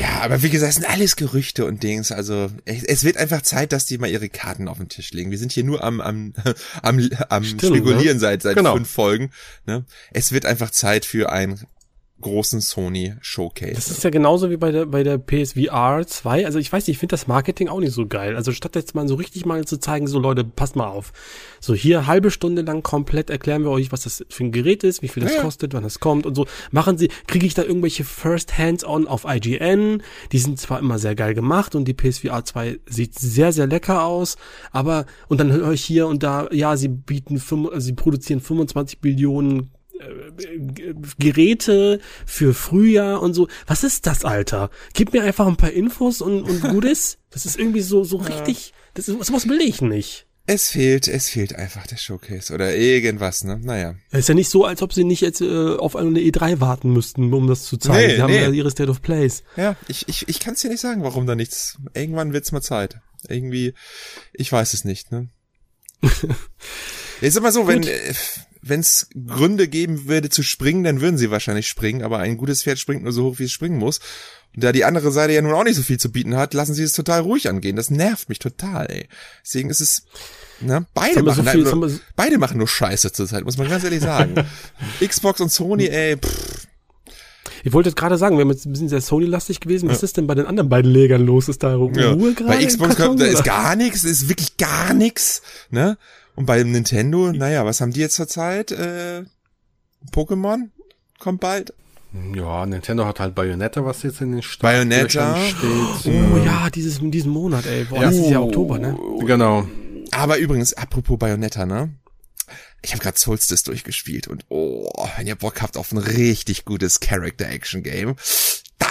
ja, aber wie gesagt, es sind alles Gerüchte und Dings. Also es wird einfach Zeit, dass die mal ihre Karten auf den Tisch legen. Wir sind hier nur am am am, am Stimmt, spekulieren ne? seit seit genau. fünf Folgen. Ne? Es wird einfach Zeit für ein großen Sony Showcase. Das ist ja genauso wie bei der bei der PSVR 2. Also ich weiß nicht, ich finde das Marketing auch nicht so geil. Also statt jetzt mal so richtig mal zu zeigen, so Leute, passt mal auf. So hier halbe Stunde lang komplett erklären wir euch, was das für ein Gerät ist, wie viel das ja. kostet, wann das kommt und so. Machen Sie, kriege ich da irgendwelche First Hands-on auf IGN? Die sind zwar immer sehr geil gemacht und die PSVR 2 sieht sehr sehr lecker aus, aber und dann höre ich hier und da, ja, sie bieten, sie produzieren 25 Billionen Geräte für Frühjahr und so. Was ist das, Alter? Gib mir einfach ein paar Infos und, und gut ist. Das ist irgendwie so, so richtig, das ist, sowas will ich nicht. Es fehlt, es fehlt einfach der Showcase oder irgendwas, ne? Naja. Es ist ja nicht so, als ob sie nicht jetzt äh, auf eine E3 warten müssten, um das zu zeigen. Nee, sie haben nee. ja ihre State of Plays. Ja, ich, ich, ich kann es dir nicht sagen, warum da nichts. Irgendwann wird's mal Zeit. Irgendwie, ich weiß es nicht, ne? Ist immer so, wenn, äh, wenn es Gründe geben würde zu springen, dann würden sie wahrscheinlich springen, aber ein gutes Pferd springt nur so hoch, wie es springen muss. Und da die andere Seite ja nun auch nicht so viel zu bieten hat, lassen sie es total ruhig angehen. Das nervt mich total, ey. Deswegen ist es, ne, beide machen, so viel, nur, beide machen nur Scheiße zurzeit, muss man ganz ehrlich sagen. Xbox und Sony, ey, pff. Ich wollte jetzt gerade sagen, wir haben jetzt ein bisschen sehr Sony-lastig gewesen. Was ja. ist denn bei den anderen beiden Legern los? Ist da Ruhe ja. gerade? Bei Xbox kommt, da ist gar nichts, ist wirklich gar nichts, ne? Und bei Nintendo, naja, was haben die jetzt zurzeit? Äh, Pokémon kommt bald. Ja, Nintendo hat halt Bayonetta, was jetzt in den Start Bayonetta steht. Oh ja, dieses, diesen Monat, ey. Boah, ja. das ist ja Oktober, ne? Genau. Aber übrigens, apropos Bayonetta, ne? Ich habe gerade Solstice durchgespielt und oh, wenn ihr Bock habt auf ein richtig gutes Character-Action-Game,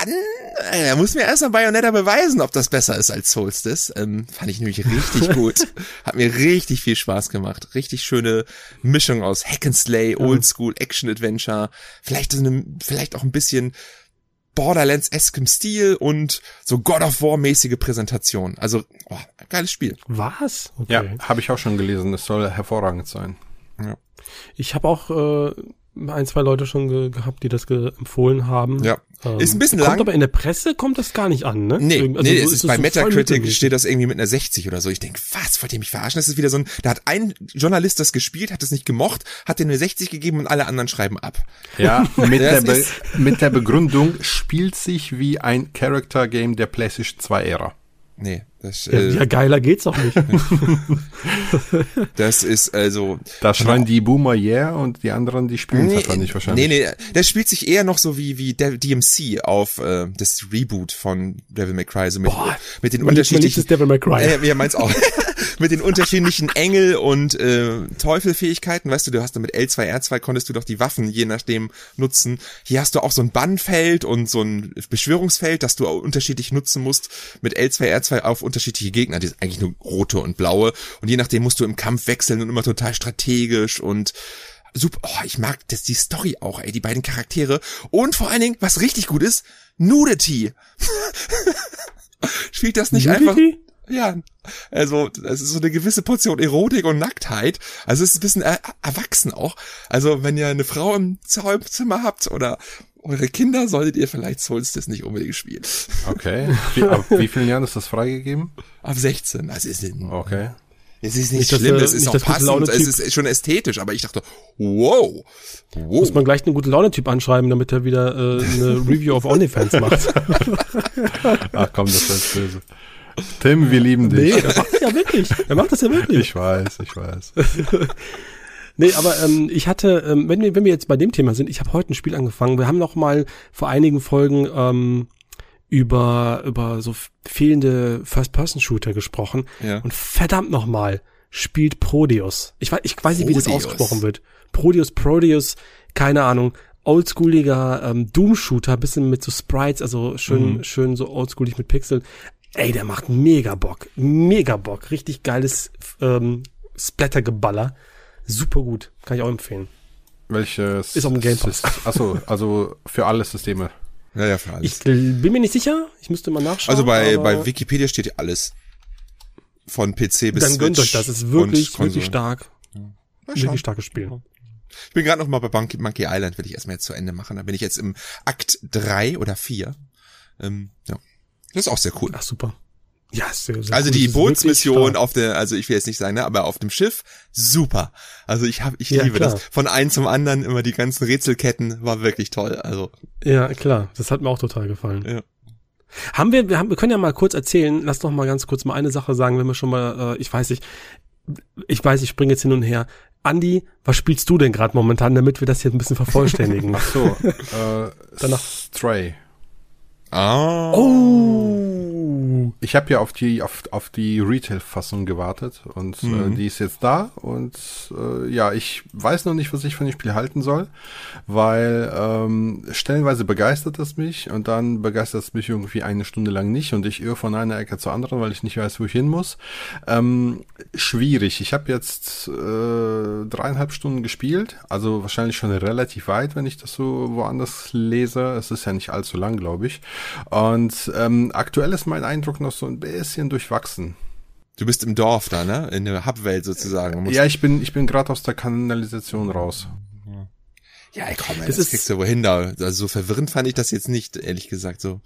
dann äh, muss mir erst mal Bayonetta beweisen, ob das besser ist als Solstice. Ähm, fand ich nämlich richtig gut. Hat mir richtig viel Spaß gemacht. Richtig schöne Mischung aus Hack and Slay, Oldschool, Action-Adventure, vielleicht, eine, vielleicht auch ein bisschen Borderlands-eskem Stil und so God of War-mäßige Präsentation. Also, oh, geiles Spiel. Was? Okay. Ja, habe ich auch schon gelesen. Es soll hervorragend sein. Ja. Ich habe auch äh, ein, zwei Leute schon ge gehabt, die das empfohlen haben. Ja. Ähm, ist ein bisschen kommt lang. aber in der Presse kommt das gar nicht an, ne? Nee, also nee, so es ist bei so Metacritic steht das irgendwie mit einer 60 oder so. Ich denk, was, wollt ihr mich verarschen? Das ist wieder so ein, da hat ein Journalist das gespielt, hat es nicht gemocht, hat den eine 60 gegeben und alle anderen schreiben ab. Ja, mit, der, Be mit der Begründung spielt sich wie ein Character Game der PlayStation 2 Ära. Nee, das, ja, äh, ja, geiler geht's auch nicht. das ist also. Da schreien die Boomer yeah und die anderen, die spielen nee, einfach nicht wahrscheinlich. Nee, nee, das spielt sich eher noch so wie, wie DMC auf äh, das Reboot von Devil May Cry, so mit, Boah, mit den unterschiedlichen. Devil May Cry. Äh, ja, meins auch. mit den unterschiedlichen Engel und äh, Teufelfähigkeiten, weißt du, du hast dann mit L2, R2 konntest du doch die Waffen je nachdem nutzen. Hier hast du auch so ein Bannfeld und so ein Beschwörungsfeld, das du unterschiedlich nutzen musst. Mit L2, R2 auf unterschiedliche Gegner, die sind eigentlich nur rote und blaue. Und je nachdem musst du im Kampf wechseln und immer total strategisch und super. Oh, ich mag das, die Story auch, ey, die beiden Charaktere. Und vor allen Dingen, was richtig gut ist, Nudity. Spielt das nicht Nudity? einfach? Ja, also es ist so eine gewisse Portion Erotik und Nacktheit. Also es ist ein bisschen er erwachsen auch. Also wenn ihr eine Frau im Zimmer habt oder eure Kinder, solltet ihr vielleicht Solstice nicht unbedingt spielen. Okay. Wie, ab wie vielen Jahren ist das freigegeben? Ab 16. Also ist okay. Es ist nicht, nicht schlimm, es ist auch passend, es ist schon ästhetisch, aber ich dachte, wow, wow. Muss man gleich einen guten Laune-Typ anschreiben, damit er wieder äh, eine Review auf OnlyFans macht. Ach komm, das ist böse. Tim, wir lieben dich. Nee, er macht das ja wirklich. Er macht das ja wirklich. Ich weiß, ich weiß. Nee, aber ähm, ich hatte, ähm, wenn wir, wenn wir jetzt bei dem Thema sind, ich habe heute ein Spiel angefangen. Wir haben noch mal vor einigen Folgen ähm, über über so fehlende First-Person-Shooter gesprochen. Ja. Und verdammt noch mal spielt Prodeus. Ich weiß, ich weiß nicht, wie das ausgesprochen wird. Prodeus, Prodeus, keine Ahnung oldschooliger ähm, Doom-Shooter, bisschen mit so Sprites, also schön, mhm. schön so oldschoolig mit Pixeln. Ey, der macht mega Bock. Mega Bock. Richtig geiles ähm, Splattergeballer. Super gut. Kann ich auch empfehlen. Welches? Ist auf dem Game Pass. Achso, also für alle Systeme. Ja, ja, für alles. Ich bin mir nicht sicher. Ich müsste mal nachschauen. Also bei, bei Wikipedia steht ja alles. Von PC bis Dann gönnt euch das. ist wirklich, wirklich stark. Ja. Wirklich starkes Spiel. Ich bin gerade noch mal bei Monkey, Monkey Island, will ich erstmal jetzt zu Ende machen. Da bin ich jetzt im Akt drei oder vier. Ähm, ja. Das ist auch sehr cool. Ach, super. Ja, sehr, sehr Also cool. die Bootsmission auf der, also ich will jetzt nicht sagen, ne, aber auf dem Schiff, super. Also ich habe, ich ja, liebe klar. das. Von einem zum anderen immer die ganzen Rätselketten war wirklich toll. Also ja, klar, das hat mir auch total gefallen. Ja. Haben wir, wir haben, wir können ja mal kurz erzählen. Lass doch mal ganz kurz mal eine Sache sagen, wenn wir schon mal, äh, ich weiß nicht, ich weiß, ich springe jetzt hin und her. Andi, was spielst du denn gerade momentan, damit wir das hier ein bisschen vervollständigen? Ach so, äh, Danach. Stray. Ah. Oh. Ich habe ja auf die auf, auf die Retail-Fassung gewartet und äh, mhm. äh, die ist jetzt da und äh, ja, ich weiß noch nicht, was ich von dem Spiel halten soll, weil ähm, stellenweise begeistert es mich und dann begeistert es mich irgendwie eine Stunde lang nicht und ich irre von einer Ecke zur anderen, weil ich nicht weiß, wo ich hin muss. Ähm, schwierig. Ich habe jetzt äh, dreieinhalb Stunden gespielt, also wahrscheinlich schon relativ weit, wenn ich das so woanders lese. Es ist ja nicht allzu lang, glaube ich. Und ähm, aktuell ist mein Eindruck noch so ein bisschen durchwachsen. Du bist im Dorf da, ne? In der Hubwelt sozusagen. Ja, ich bin, ich bin gerade aus der Kanalisation raus. Ja, komm, das, das ist, kriegst du wohin da. Also so verwirrend fand ich das jetzt nicht, ehrlich gesagt, so.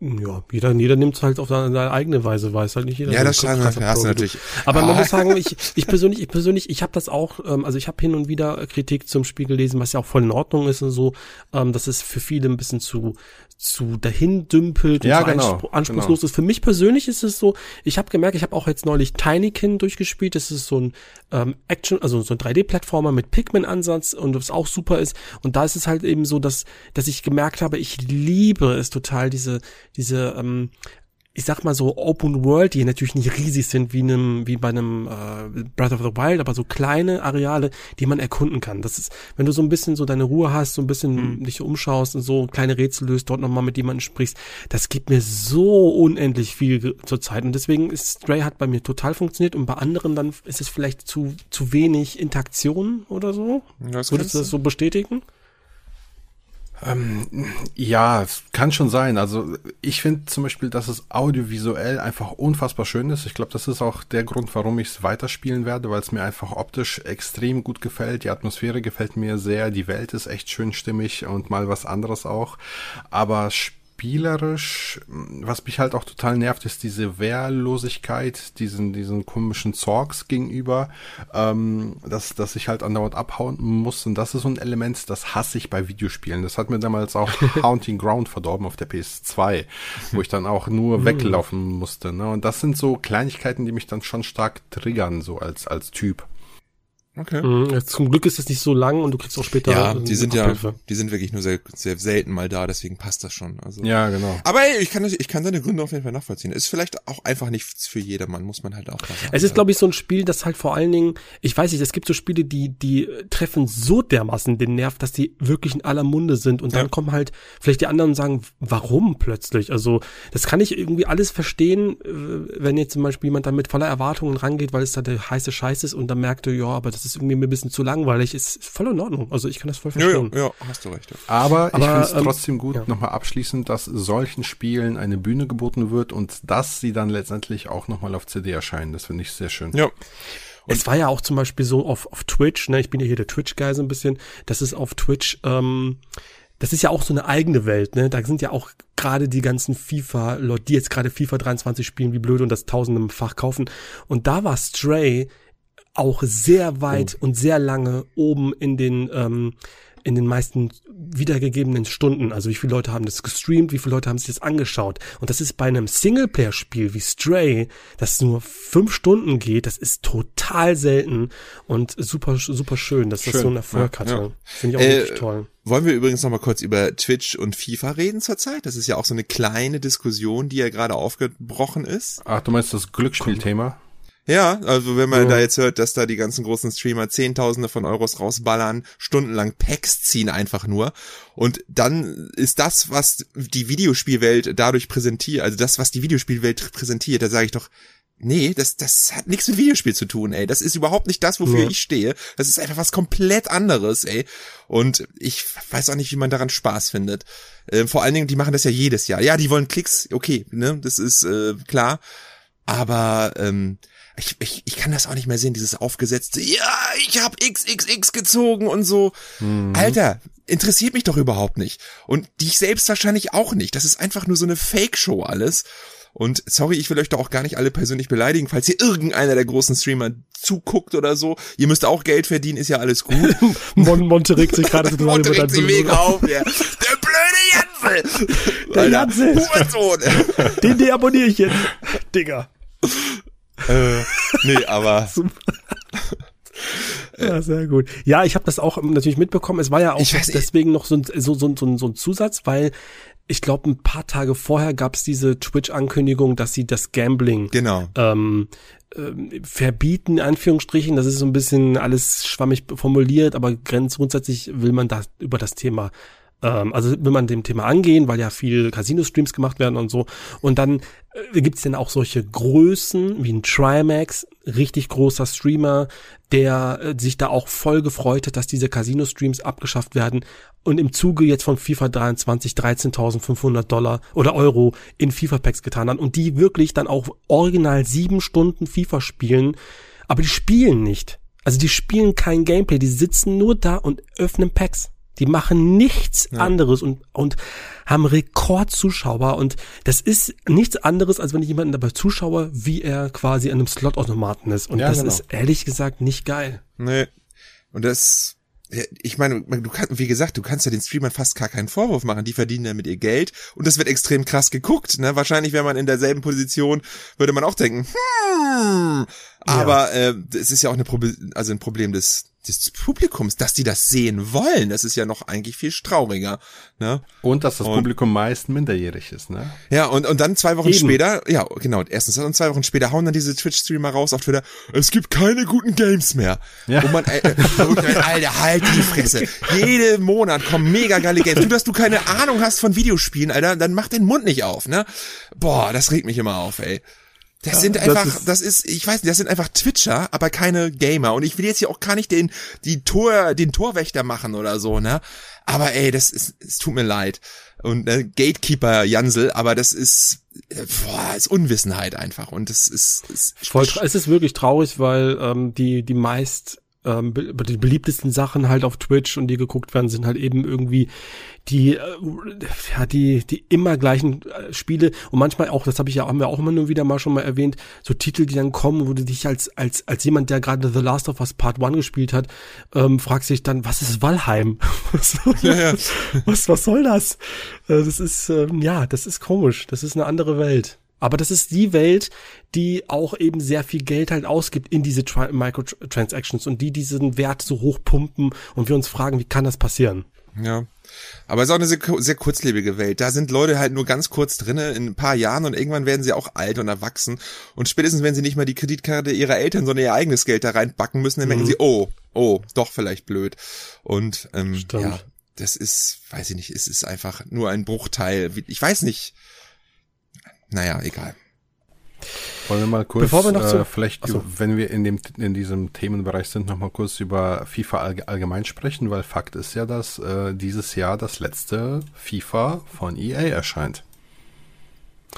ja, jeder, jeder nimmt es halt auf seine eigene Weise, weiß halt nicht jeder. Ja, das scheint, hast du natürlich. Aber ah. man muss sagen, ich, ich persönlich, ich persönlich, ich habe das auch, ähm, also ich habe hin und wieder Kritik zum Spiel gelesen, was ja auch voll in Ordnung ist und so, ähm, dass es für viele ein bisschen zu, zu dahin dümpelt und ja, zu genau, anspruch, anspruchslos genau. ist. Für mich persönlich ist es so, ich habe gemerkt, ich habe auch jetzt neulich Tinykin durchgespielt. Das ist so ein ähm, Action, also so ein 3D-Plattformer mit Pikmin-Ansatz und was auch super ist. Und da ist es halt eben so, dass, dass ich gemerkt habe, ich liebe es total, diese, diese ähm, ich sag mal so Open World, die natürlich nicht riesig sind wie einem, wie bei einem äh, Breath of the Wild, aber so kleine Areale, die man erkunden kann. Das ist, wenn du so ein bisschen so deine Ruhe hast, so ein bisschen mhm. dich umschaust und so kleine Rätsel löst, dort nochmal mit jemandem sprichst, das gibt mir so unendlich viel zur Zeit. Und deswegen ist Stray hat bei mir total funktioniert und bei anderen dann ist es vielleicht zu, zu wenig Interaktion oder so. Das Würdest du das so bestätigen? Ähm, ja, es kann schon sein. Also ich finde zum Beispiel, dass es audiovisuell einfach unfassbar schön ist. Ich glaube, das ist auch der Grund, warum ich es weiterspielen werde, weil es mir einfach optisch extrem gut gefällt. Die Atmosphäre gefällt mir sehr. Die Welt ist echt schön stimmig und mal was anderes auch. Aber spielerisch, was mich halt auch total nervt, ist diese Wehrlosigkeit, diesen, diesen komischen Zorgs gegenüber, ähm, dass, dass ich halt andauernd abhauen muss. Und das ist so ein Element, das hasse ich bei Videospielen. Das hat mir damals auch Haunting Ground verdorben auf der PS2, wo ich dann auch nur hm. weglaufen musste. Ne? Und das sind so Kleinigkeiten, die mich dann schon stark triggern, so als, als Typ. Okay. Mhm, zum Glück ist es nicht so lang und du kriegst auch später. Ja, die sind ja, die sind wirklich nur sehr, sehr selten mal da, deswegen passt das schon. Also. Ja, genau. Aber ey, ich kann, ich kann seine Gründe auf jeden Fall nachvollziehen. Ist vielleicht auch einfach nichts für jedermann, muss man halt auch sagen. Es ist, glaube ich, so ein Spiel, das halt vor allen Dingen, ich weiß nicht, es gibt so Spiele, die, die treffen so dermaßen den Nerv, dass die wirklich in aller Munde sind und dann ja. kommen halt vielleicht die anderen und sagen, warum plötzlich? Also, das kann ich irgendwie alles verstehen, äh, wenn jetzt zum Beispiel jemand da mit voller Erwartungen rangeht, weil es da der heiße Scheiß ist und dann merkte, ja, aber das das ist irgendwie mir ein bisschen zu langweilig, ist voll in Ordnung. Also ich kann das voll verstehen. Ja, ja, ja hast du recht. Ja. Aber, Aber ich finde es ähm, trotzdem gut, ja. nochmal abschließend, dass solchen Spielen eine Bühne geboten wird und dass sie dann letztendlich auch nochmal auf CD erscheinen. Das finde ich sehr schön. Ja. Und es war ja auch zum Beispiel so auf, auf Twitch, ne, ich bin ja hier der Twitch-Guy so ein bisschen, das ist auf Twitch, ähm, das ist ja auch so eine eigene Welt, ne? Da sind ja auch gerade die ganzen FIFA-Leute, die jetzt gerade FIFA 23 spielen, wie blöd und das tausende im Fach kaufen. Und da war Stray auch sehr weit oh. und sehr lange oben in den ähm, in den meisten wiedergegebenen Stunden. Also wie viele Leute haben das gestreamt, wie viele Leute haben sich das angeschaut. Und das ist bei einem Singleplayer-Spiel wie Stray, das nur fünf Stunden geht, das ist total selten und super, super schön, dass schön. das so einen Erfolg ja, hatte. Ja. Finde ich auch äh, wirklich toll. Wollen wir übrigens noch mal kurz über Twitch und FIFA reden zurzeit? Das ist ja auch so eine kleine Diskussion, die ja gerade aufgebrochen ist. Ach, du meinst das Glücksspielthema? Ja, also wenn man ja. da jetzt hört, dass da die ganzen großen Streamer Zehntausende von Euros rausballern, stundenlang Packs ziehen einfach nur. Und dann ist das, was die Videospielwelt dadurch präsentiert, also das, was die Videospielwelt präsentiert, da sage ich doch, nee, das, das hat nichts mit Videospiel zu tun, ey. Das ist überhaupt nicht das, wofür ja. ich stehe. Das ist einfach was komplett anderes, ey. Und ich weiß auch nicht, wie man daran Spaß findet. Äh, vor allen Dingen, die machen das ja jedes Jahr. Ja, die wollen Klicks, okay, ne, das ist äh, klar. Aber ähm, ich, ich, ich kann das auch nicht mehr sehen, dieses aufgesetzte, ja, ich hab XXX gezogen und so. Mhm. Alter, interessiert mich doch überhaupt nicht. Und dich selbst wahrscheinlich auch nicht. Das ist einfach nur so eine Fake-Show alles. Und sorry, ich will euch da auch gar nicht alle persönlich beleidigen, falls hier irgendeiner der großen Streamer zuguckt oder so. Ihr müsst auch Geld verdienen, ist ja alles gut. Mon Monte regt sich gerade total regt sich mega auf, ja. Der blöde Janzel! Der Janzel! Den deabonniere ich jetzt. Digga äh, nee, aber. Ja, sehr gut. Ja, ich habe das auch natürlich mitbekommen. Es war ja auch deswegen noch so ein, so, so, so, so ein Zusatz, weil ich glaube, ein paar Tage vorher gab es diese Twitch-Ankündigung, dass sie das Gambling genau. ähm, äh, verbieten, in Anführungsstrichen. Das ist so ein bisschen alles schwammig formuliert, aber grundsätzlich will man da über das Thema ähm, also will man dem Thema angehen, weil ja viel Casino-Streams gemacht werden und so. Und dann äh, gibt's dann auch solche Größen wie ein Trimax, richtig großer Streamer, der äh, sich da auch voll gefreut hat, dass diese Casino-Streams abgeschafft werden und im Zuge jetzt von FIFA 23 13.500 Dollar oder Euro in FIFA-Packs getan hat und die wirklich dann auch original sieben Stunden FIFA spielen, aber die spielen nicht. Also die spielen kein Gameplay, die sitzen nur da und öffnen Packs. Die machen nichts ja. anderes und, und haben Rekordzuschauer und das ist nichts anderes, als wenn ich jemanden dabei zuschaue, wie er quasi an einem Slotautomaten ist. Und ja, das genau. ist ehrlich gesagt nicht geil. Nee. Und das, ich meine, du kannst, wie gesagt, du kannst ja den Streamern fast gar keinen Vorwurf machen. Die verdienen damit ihr Geld und das wird extrem krass geguckt. Ne? Wahrscheinlich wäre man in derselben Position, würde man auch denken, hm, Aber ja. äh, es ist ja auch eine Probe also ein Problem des des Publikums, dass die das sehen wollen. Das ist ja noch eigentlich viel trauriger. Ne? Und dass das und, Publikum meist minderjährig ist, ne? Ja, und, und dann zwei Wochen Eben. später, ja, genau, erstens, und zwei Wochen später hauen dann diese Twitch-Streamer raus auf Twitter, es gibt keine guten Games mehr. Ja. Wo man, äh, äh, Alter, halt die Fresse. Jeden Monat kommen mega geile Games. Du, dass du keine Ahnung hast von Videospielen, Alter, dann mach den Mund nicht auf, ne? Boah, das regt mich immer auf, ey. Das ja, sind einfach, das ist, das ist, ich weiß nicht, das sind einfach Twitcher, aber keine Gamer. Und ich will jetzt hier auch gar nicht den, die Tor, den Torwächter machen oder so, ne? Aber ey, das ist, es tut mir leid. Und äh, Gatekeeper Jansel, aber das ist, äh, boah, ist Unwissenheit einfach. Und das ist, ist Voll, es ist wirklich traurig, weil ähm, die, die meist ähm, die beliebtesten Sachen halt auf Twitch und die geguckt werden, sind halt eben irgendwie die, äh, ja, die, die immer gleichen äh, Spiele und manchmal auch, das habe ich ja, haben wir auch immer nur wieder mal schon mal erwähnt, so Titel, die dann kommen, wo du dich als, als, als jemand, der gerade The Last of Us Part 1 gespielt hat, ähm, fragst dich dann, was ist Valheim? was, ja, ja. was, was soll das? Äh, das ist, ähm, ja, das ist komisch. Das ist eine andere Welt. Aber das ist die Welt, die auch eben sehr viel Geld halt ausgibt in diese Tri Microtransactions und die diesen Wert so hoch pumpen und wir uns fragen, wie kann das passieren? Ja. Aber es ist auch eine sehr, sehr kurzlebige Welt. Da sind Leute halt nur ganz kurz drinne in ein paar Jahren und irgendwann werden sie auch alt und erwachsen. Und spätestens, wenn sie nicht mal die Kreditkarte ihrer Eltern, sondern ihr eigenes Geld da reinbacken müssen, dann mhm. merken sie, oh, oh, doch vielleicht blöd. Und ähm, ja, das ist, weiß ich nicht, es ist einfach nur ein Bruchteil. Ich weiß nicht, naja, egal. Wollen wir mal kurz, Bevor wir noch äh, vielleicht, so. wenn wir in dem in diesem Themenbereich sind, noch mal kurz über FIFA allgemein sprechen, weil Fakt ist ja, dass äh, dieses Jahr das letzte FIFA von EA erscheint.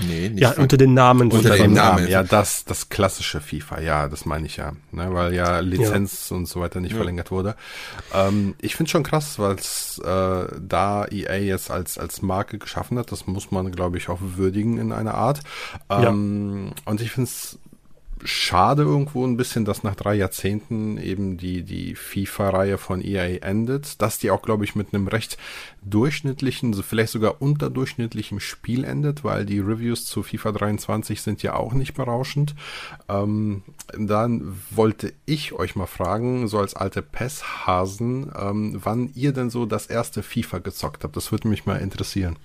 Nee, nicht ja, unter den Namen. Unter dem Namen. Namen. Ja, das, das klassische FIFA, ja, das meine ich ja. Ne, weil ja Lizenz ja. und so weiter nicht ja. verlängert wurde. Ähm, ich finde schon krass, weil es äh, da EA jetzt als, als Marke geschaffen hat, das muss man, glaube ich, auch würdigen in einer Art. Ähm, ja. Und ich finde es schade irgendwo ein bisschen, dass nach drei Jahrzehnten eben die, die FIFA-Reihe von EA endet, dass die auch, glaube ich, mit einem recht durchschnittlichen, so vielleicht sogar unterdurchschnittlichem Spiel endet, weil die Reviews zu FIFA 23 sind ja auch nicht berauschend. Ähm, dann wollte ich euch mal fragen, so als alte PES-Hasen, ähm, wann ihr denn so das erste FIFA gezockt habt. Das würde mich mal interessieren.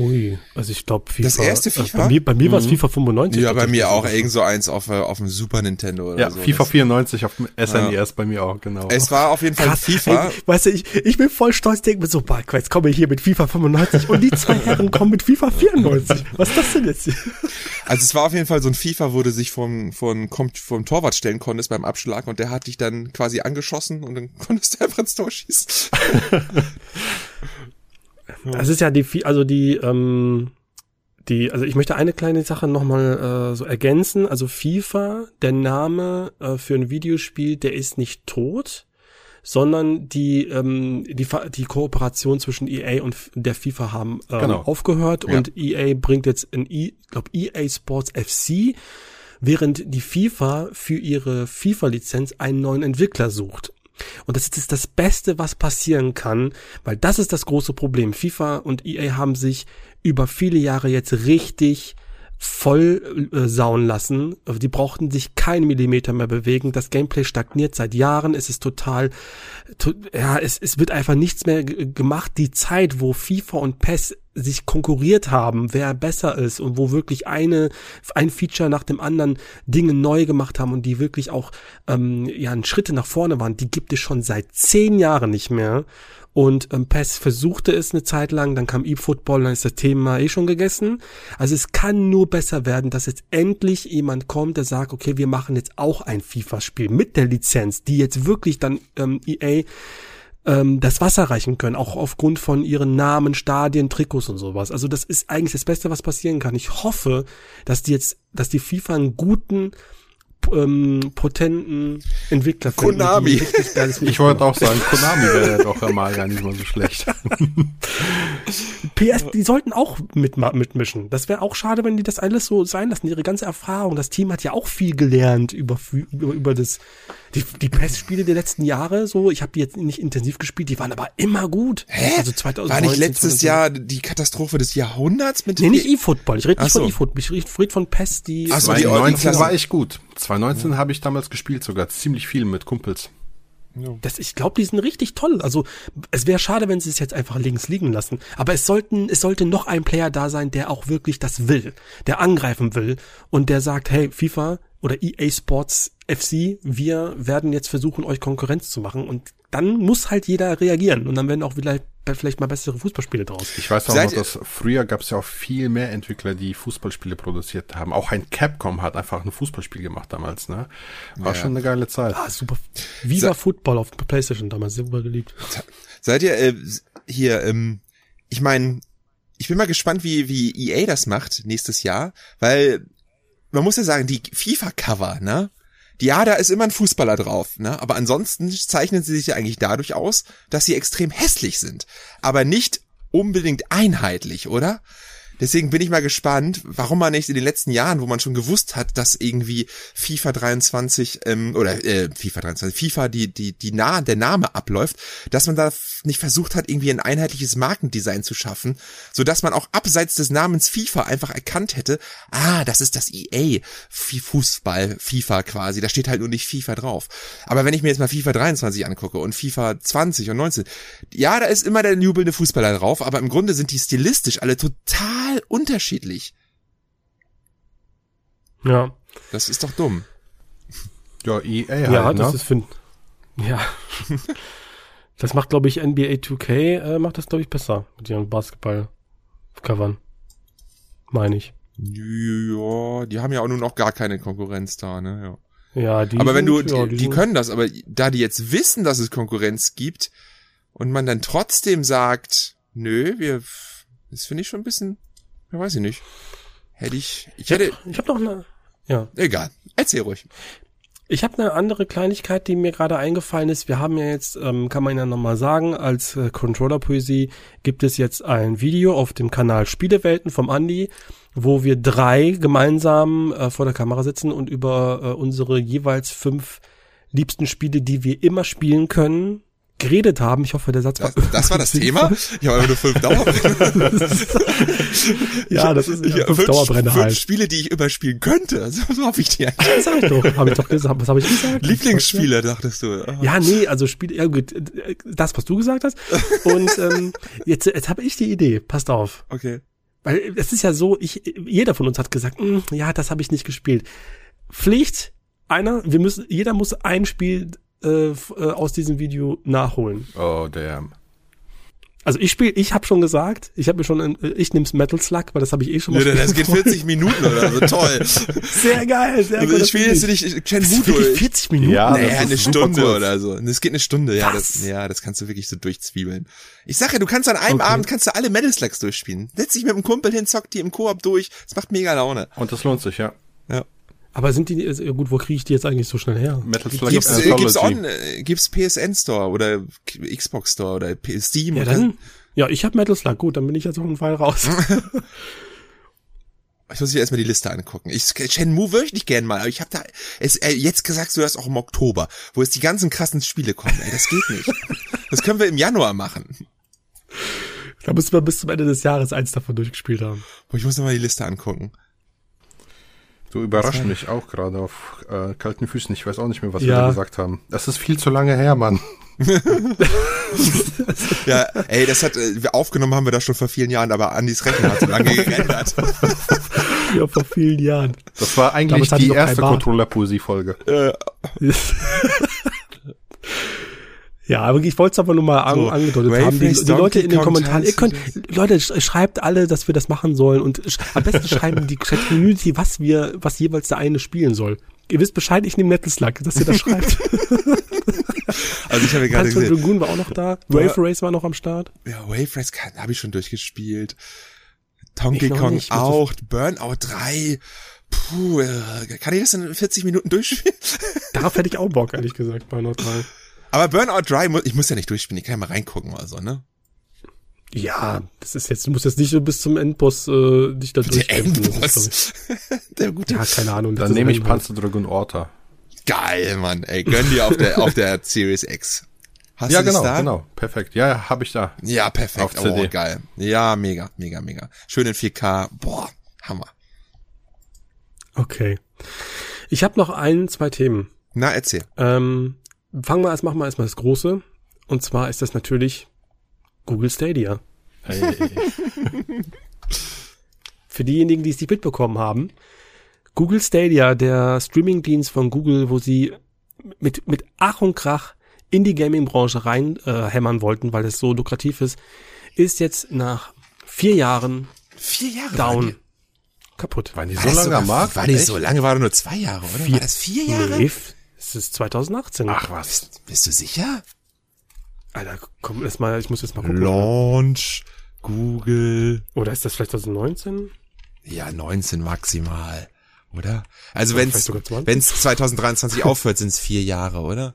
Ui, also ich glaube FIFA. Das erste FIFA? Also bei mir, bei mir mhm. war es FIFA 95. Ja, bei mir auch irgend so eins auf, äh, auf dem Super Nintendo oder ja, so. FIFA 94 auf dem SNES ja. bei mir auch, genau. Es war auf jeden Fall Krass, FIFA. Ey, weißt du, ich, ich bin voll stolz, denke mir so, boah, jetzt komme ich hier mit FIFA 95 und die zwei Herren kommen mit FIFA 94. Was ist das denn jetzt? Hier? Also es war auf jeden Fall so ein FIFA, wo du sich vom, vom, vom Torwart stellen konntest beim Abschlag und der hat dich dann quasi angeschossen und dann konntest du einfach ins Tor schießen. Das ist ja die, also die, ähm, die, also ich möchte eine kleine Sache nochmal äh, so ergänzen. Also FIFA, der Name äh, für ein Videospiel, der ist nicht tot, sondern die, ähm, die, die Kooperation zwischen EA und der FIFA haben ähm, genau. aufgehört ja. und EA bringt jetzt in, e, glaube EA Sports FC, während die FIFA für ihre FIFA-Lizenz einen neuen Entwickler sucht. Und das ist das Beste, was passieren kann, weil das ist das große Problem. FIFA und EA haben sich über viele Jahre jetzt richtig voll äh, sauen lassen. Die brauchten sich keinen Millimeter mehr bewegen. Das Gameplay stagniert seit Jahren. Es ist total, to, ja, es, es wird einfach nichts mehr gemacht. Die Zeit, wo FIFA und PES sich konkurriert haben, wer besser ist und wo wirklich eine ein Feature nach dem anderen Dinge neu gemacht haben und die wirklich auch ähm, ja Schritte nach vorne waren, die gibt es schon seit zehn Jahren nicht mehr. Und ähm, PES versuchte es eine Zeit lang, dann kam eFootball, dann ist das Thema eh schon gegessen. Also es kann nur besser werden, dass jetzt endlich jemand kommt, der sagt, okay, wir machen jetzt auch ein FIFA-Spiel mit der Lizenz, die jetzt wirklich dann ähm, EA ähm, das Wasser reichen können, auch aufgrund von ihren Namen, Stadien, Trikots und sowas. Also das ist eigentlich das Beste, was passieren kann. Ich hoffe, dass die jetzt, dass die FIFA einen guten ähm, potenten Entwickler finden. Konami. Ich wollte auch sagen, Konami wäre doch mal gar nicht mal so schlecht. PS, die sollten auch mit, mitmischen. Das wäre auch schade, wenn die das alles so sein lassen. Ihre ganze Erfahrung. Das Team hat ja auch viel gelernt über, über, über das, die, die PES-Spiele der letzten Jahre. So, ich habe die jetzt nicht intensiv gespielt, die waren aber immer gut. Hä? Also 2019, War nicht letztes 2020. Jahr die Katastrophe des Jahrhunderts mit Nee, nicht E-Football. Ich rede nicht so. von E-Football. Ich rede von PES, die. Ach so, die 2019 war echt gut. 2019 ja. habe ich damals gespielt sogar. Ziemlich viel mit Kumpels. Das, ich glaube, die sind richtig toll. Also es wäre schade, wenn sie es jetzt einfach links liegen lassen. Aber es sollten, es sollte noch ein Player da sein, der auch wirklich das will, der angreifen will und der sagt, hey, FIFA oder EA Sports FC, wir werden jetzt versuchen, euch Konkurrenz zu machen. Und dann muss halt jeder reagieren. Und dann werden auch vielleicht, vielleicht mal bessere Fußballspiele draus. Ich weiß auch noch, dass früher gab es ja auch viel mehr Entwickler, die Fußballspiele produziert haben. Auch ein Capcom hat einfach ein Fußballspiel gemacht damals, ne? War ja. schon eine geile Zeit. Ah, super. Viva Se Football auf Playstation damals, super geliebt. Seid ihr äh, hier, ähm, ich meine, ich bin mal gespannt, wie, wie EA das macht nächstes Jahr, weil man muss ja sagen, die FIFA-Cover, ne? Ja, da ist immer ein Fußballer drauf, ne? Aber ansonsten zeichnen sie sich ja eigentlich dadurch aus, dass sie extrem hässlich sind. Aber nicht unbedingt einheitlich, oder? Deswegen bin ich mal gespannt, warum man nicht in den letzten Jahren, wo man schon gewusst hat, dass irgendwie FIFA 23 ähm, oder äh, FIFA 23, FIFA die die die nah der Name abläuft, dass man da nicht versucht hat, irgendwie ein einheitliches Markendesign zu schaffen, so dass man auch abseits des Namens FIFA einfach erkannt hätte, ah, das ist das EA Fußball FIFA quasi, da steht halt nur nicht FIFA drauf. Aber wenn ich mir jetzt mal FIFA 23 angucke und FIFA 20 und 19, ja, da ist immer der jubelnde Fußballer drauf, aber im Grunde sind die stilistisch alle total total unterschiedlich. Ja. Das ist doch dumm. Ja, EA halt, Ja, das ne? ist für, ja. das macht, glaube ich, NBA 2K, äh, macht das, glaube ich, besser mit ihren Basketball-Covern. Meine ich. Ja, die haben ja auch nun auch gar keine Konkurrenz da, ne, ja. Ja, die Aber wenn du, die, ja, die, die können das, aber da die jetzt wissen, dass es Konkurrenz gibt und man dann trotzdem sagt, nö, wir, das finde ich schon ein bisschen ja, weiß ich nicht. Hätte ich, ich hätte. Ich habe noch eine. Ja. Egal. Erzähl ruhig. Ich habe eine andere Kleinigkeit, die mir gerade eingefallen ist. Wir haben ja jetzt, ähm, kann man ja nochmal sagen, als äh, Controller-Poesie gibt es jetzt ein Video auf dem Kanal Spielewelten vom Andi, wo wir drei gemeinsam äh, vor der Kamera sitzen und über äh, unsere jeweils fünf liebsten Spiele, die wir immer spielen können, geredet haben. Ich hoffe, der Satz war. Das, das war das Thema? Ich habe nur fünf Dauerbrenner. ja, das ist ja, fünf, fünf Dauerbrenner fünf halt. Spiele, die ich überspielen könnte. So, hoffe ich dir. Das sag ich doch. Habe ich doch gesagt. Was habe ich gesagt? Lieblingsspiele, dachtest du. Ja, nee, also Spiele, ja gut, das, was du gesagt hast. Und ähm, jetzt, jetzt habe ich die Idee. Passt auf. Okay. Weil es ist ja so, ich, jeder von uns hat gesagt, hm, ja, das habe ich nicht gespielt. Pflicht, einer, wir müssen, jeder muss ein Spiel äh, äh, aus diesem Video nachholen. Oh, damn. Also ich spiele, ich habe schon gesagt, ich habe mir schon, äh, ich nehm's Metal Slug, weil das habe ich eh schon mal. Ja, das geht 40 Minuten oder so, toll. Sehr geil, sehr also gut. Ich spiele jetzt nicht Shenmue durch. 40 Minuten? Ja, naja, eine Stunde oder so. Es geht eine Stunde, ja, das, ja, das kannst du wirklich so durchzwiebeln. Ich sage ja, du kannst an einem okay. Abend kannst du alle Metal Slugs durchspielen. Setz dich mit einem Kumpel hin, zockt die im Koop durch. Das macht mega Laune. Und das lohnt sich, ja. Ja. Aber sind die, also gut, wo kriege ich die jetzt eigentlich so schnell her? Metal Slug gibt's, äh, gibt's, on, äh, gibt's PSN Store oder Xbox Store oder Steam? Ja, dann, ja ich habe Metal Slug, gut, dann bin ich jetzt auf jeden Fall raus. ich muss mir erstmal die Liste angucken. Ich Shenmue würde ich nicht gern mal, aber ich habe da es, äh, jetzt gesagt, du hast auch im Oktober, wo jetzt die ganzen krassen Spiele kommen. Ey, das geht nicht. das können wir im Januar machen. Da müssen wir bis zum Ende des Jahres eins davon durchgespielt haben. Boah, ich muss noch mal die Liste angucken. Du überraschst mich auch gerade auf äh, kalten Füßen. Ich weiß auch nicht mehr, was ja. wir da gesagt haben. Das ist viel zu lange her, Mann. ja, ey, das hat, äh, aufgenommen haben wir das schon vor vielen Jahren, aber Andys Rechner hat so lange geändert. ja, vor vielen Jahren. Das war eigentlich die erste Controller-Poesie-Folge. Äh. Ja, aber ich wollte es aber nur mal an, so, angedeutet haben. Die, die Leute in den Kommentaren, ihr könnt, Leute, schreibt alle, dass wir das machen sollen und am besten schreiben die Chat-Community, was wir, was jeweils der eine spielen soll. Ihr wisst Bescheid, ich nehme Slug, dass ihr das schreibt. also ich habe gerade gesehen. Dragoon war auch noch da. Wave Race war noch am Start. Ja, Wave Race habe ich schon durchgespielt. Donkey Kong nicht, auch. Burnout 3. Puh, äh, kann ich das in 40 Minuten durchspielen? Darauf hätte ich auch Bock, ehrlich gesagt, Burnout 3. Aber Burnout Dry, ich muss ja nicht durchspielen, ich kann ja mal reingucken oder so, ne? Ja, das ist jetzt, du musst jetzt nicht so bis zum Endboss äh, dich da Der Endboss. ist, Der gute. ja, keine Ahnung. Dann nehme ich Endboss. Panzerdragon Orta. Geil, Mann. Ey, gönn dir auf der, auf der Series X. Hast Ja, du das genau, da? genau. Perfekt. Ja, ja, habe ich da. Ja, perfekt. Auf CD. Oh, geil. Ja, mega, mega, mega. Schön in 4K. Boah, Hammer. Okay. Ich habe noch ein, zwei Themen. Na, erzähl. Ähm, fangen wir erst, machen wir erstmal das Große. Und zwar ist das natürlich Google Stadia. Hey, Für diejenigen, die es nicht mitbekommen haben, Google Stadia, der Streamingdienst von Google, wo sie mit, mit Ach und Krach in die Gaming-Branche rein äh, hämmern wollten, weil es so lukrativ ist, ist jetzt nach vier Jahren Vier Jahre. waren down. die. Kaputt. Waren die War so das lange am Markt? War nicht Echt? so lange, war nur zwei Jahre, oder? Vier- War das vier Jahre? Nee, es ist 2018. Ach was. Bist, bist du sicher? Alter, komm, erst mal, ich muss jetzt mal gucken. Launch, Google. Oder ist das vielleicht 2019? Ja, 19 maximal, oder? Also 20? wenn's 2023 aufhört, sind's vier Jahre, oder?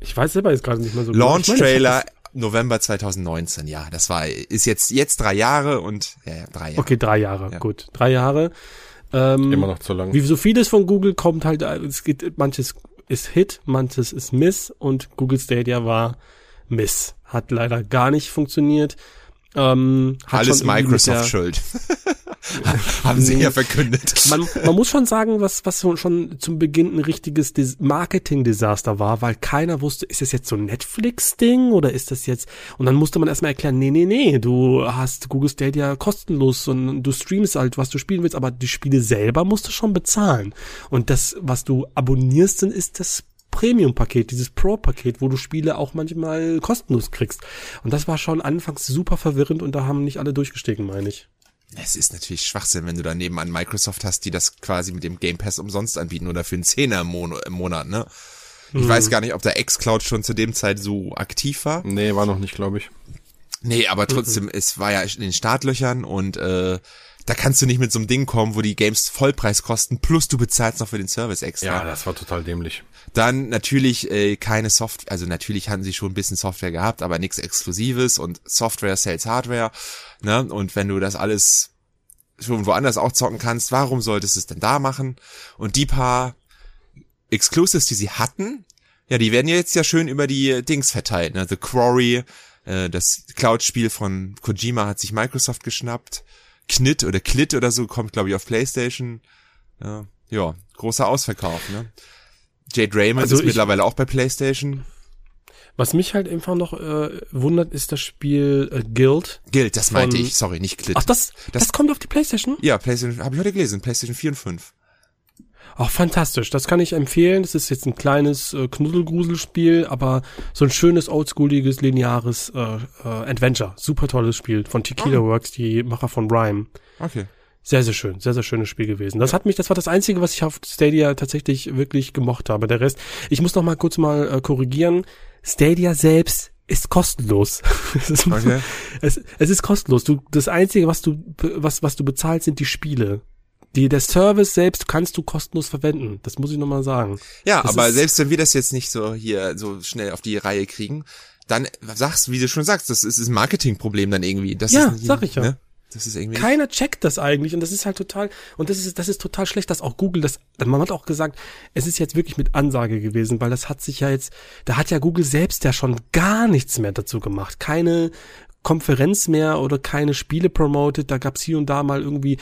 Ich weiß selber jetzt gerade nicht mehr so genau. Launch ich Trailer November 2019, ja, das war, ist jetzt, jetzt drei Jahre und, ja, drei das- Jahre. Okay, drei Jahre, Ja. gut. Drei Jahre. Ähm, Immer noch zu lang. Wie so vieles von Google kommt halt, es geht, manches ist Hit, manches ist Miss und Google Stadia war Miss. Hat leider gar nicht funktioniert. Ähm, hat Alles schon irgendwie mit Microsoft der- schuld. Haben sie ja verkündet. Man, man muss schon sagen, was, was schon zum Beginn ein richtiges Marketing-Desaster war, weil keiner wusste, ist das jetzt so ein Netflix-Ding oder ist das jetzt, und dann musste man erstmal erklären, nee, nee, nee, du hast Google Stadia kostenlos und du streamst halt, was du spielen willst, aber die Spiele selber musst du schon bezahlen. Und das, was du abonnierst, dann ist das Premium-Paket, dieses Pro-Paket, wo du Spiele auch manchmal kostenlos kriegst. Und das war schon anfangs super verwirrend und da haben nicht alle durchgestiegen, meine ich. Es ist natürlich Schwachsinn, wenn du daneben an Microsoft hast, die das quasi mit dem Game Pass umsonst anbieten oder für einen Zehner im, Mon im Monat, ne? Ich weiß gar nicht, ob der xCloud schon zu dem Zeit so aktiv war. Nee, war noch nicht, glaube ich. Nee, aber trotzdem, es war ja in den Startlöchern und äh, da kannst du nicht mit so einem Ding kommen, wo die Games Vollpreis kosten, plus du bezahlst noch für den Service extra. Ja, das war total dämlich. Dann natürlich äh, keine Software, also natürlich hatten sie schon ein bisschen Software gehabt, aber nichts Exklusives und Software sells Hardware. Ne? Und wenn du das alles schon woanders auch zocken kannst, warum solltest du es denn da machen? Und die paar Exclusives, die sie hatten, ja, die werden ja jetzt ja schön über die Dings verteilt. Ne? The Quarry, äh, das Cloud-Spiel von Kojima hat sich Microsoft geschnappt. Knit oder Klit oder so kommt, glaube ich, auf PlayStation. Ja, ja, großer Ausverkauf. Ne? Jade Raymond Also ist ich- mittlerweile auch bei PlayStation. Was mich halt einfach noch äh, wundert, ist das Spiel äh, Guild. Guild, das meinte ich, sorry, nicht Klit. Ach, das, das, Das- kommt auf die Playstation? ja, PlayStation, habe ich heute gelesen, PlayStation 4 und 5. Ach, fantastisch. Das kann ich empfehlen. Das ist jetzt ein kleines äh, Knuddelgruselspiel, aber so ein schönes, oldschooliges, lineares äh, äh, Adventure. Super tolles Spiel von Tequila Ah. Works, die Macher von Rhyme. Okay. Sehr, sehr schön. Sehr, sehr schönes Spiel gewesen. Das hat mich, das war das Einzige, was ich auf Stadia tatsächlich wirklich gemocht habe. Der Rest, ich muss noch mal kurz mal äh, korrigieren. Stadia selbst ist kostenlos. es, ist, Okay. es, es ist kostenlos. Du, das Einzige, was du, was, was du bezahlst, sind die Spiele. Die, der Service selbst kannst du kostenlos verwenden. Das muss ich noch mal sagen. Ja, Das aber ist- selbst wenn wir das jetzt nicht so hier so schnell auf die Reihe kriegen, dann sagst, wie du schon sagst, das ist ein Marketingproblem dann irgendwie. Das Ja, ist sag ich ja. Ne? Das ist irgendwie. Keiner checkt das eigentlich und das ist halt total und das ist das ist total schlecht, dass auch Google das man hat auch gesagt, es ist jetzt wirklich mit Ansage gewesen, weil das hat sich ja jetzt da hat ja Google selbst ja schon gar nichts mehr dazu gemacht. Keine Konferenz mehr oder keine Spiele promoted, da gab's hier und da mal irgendwie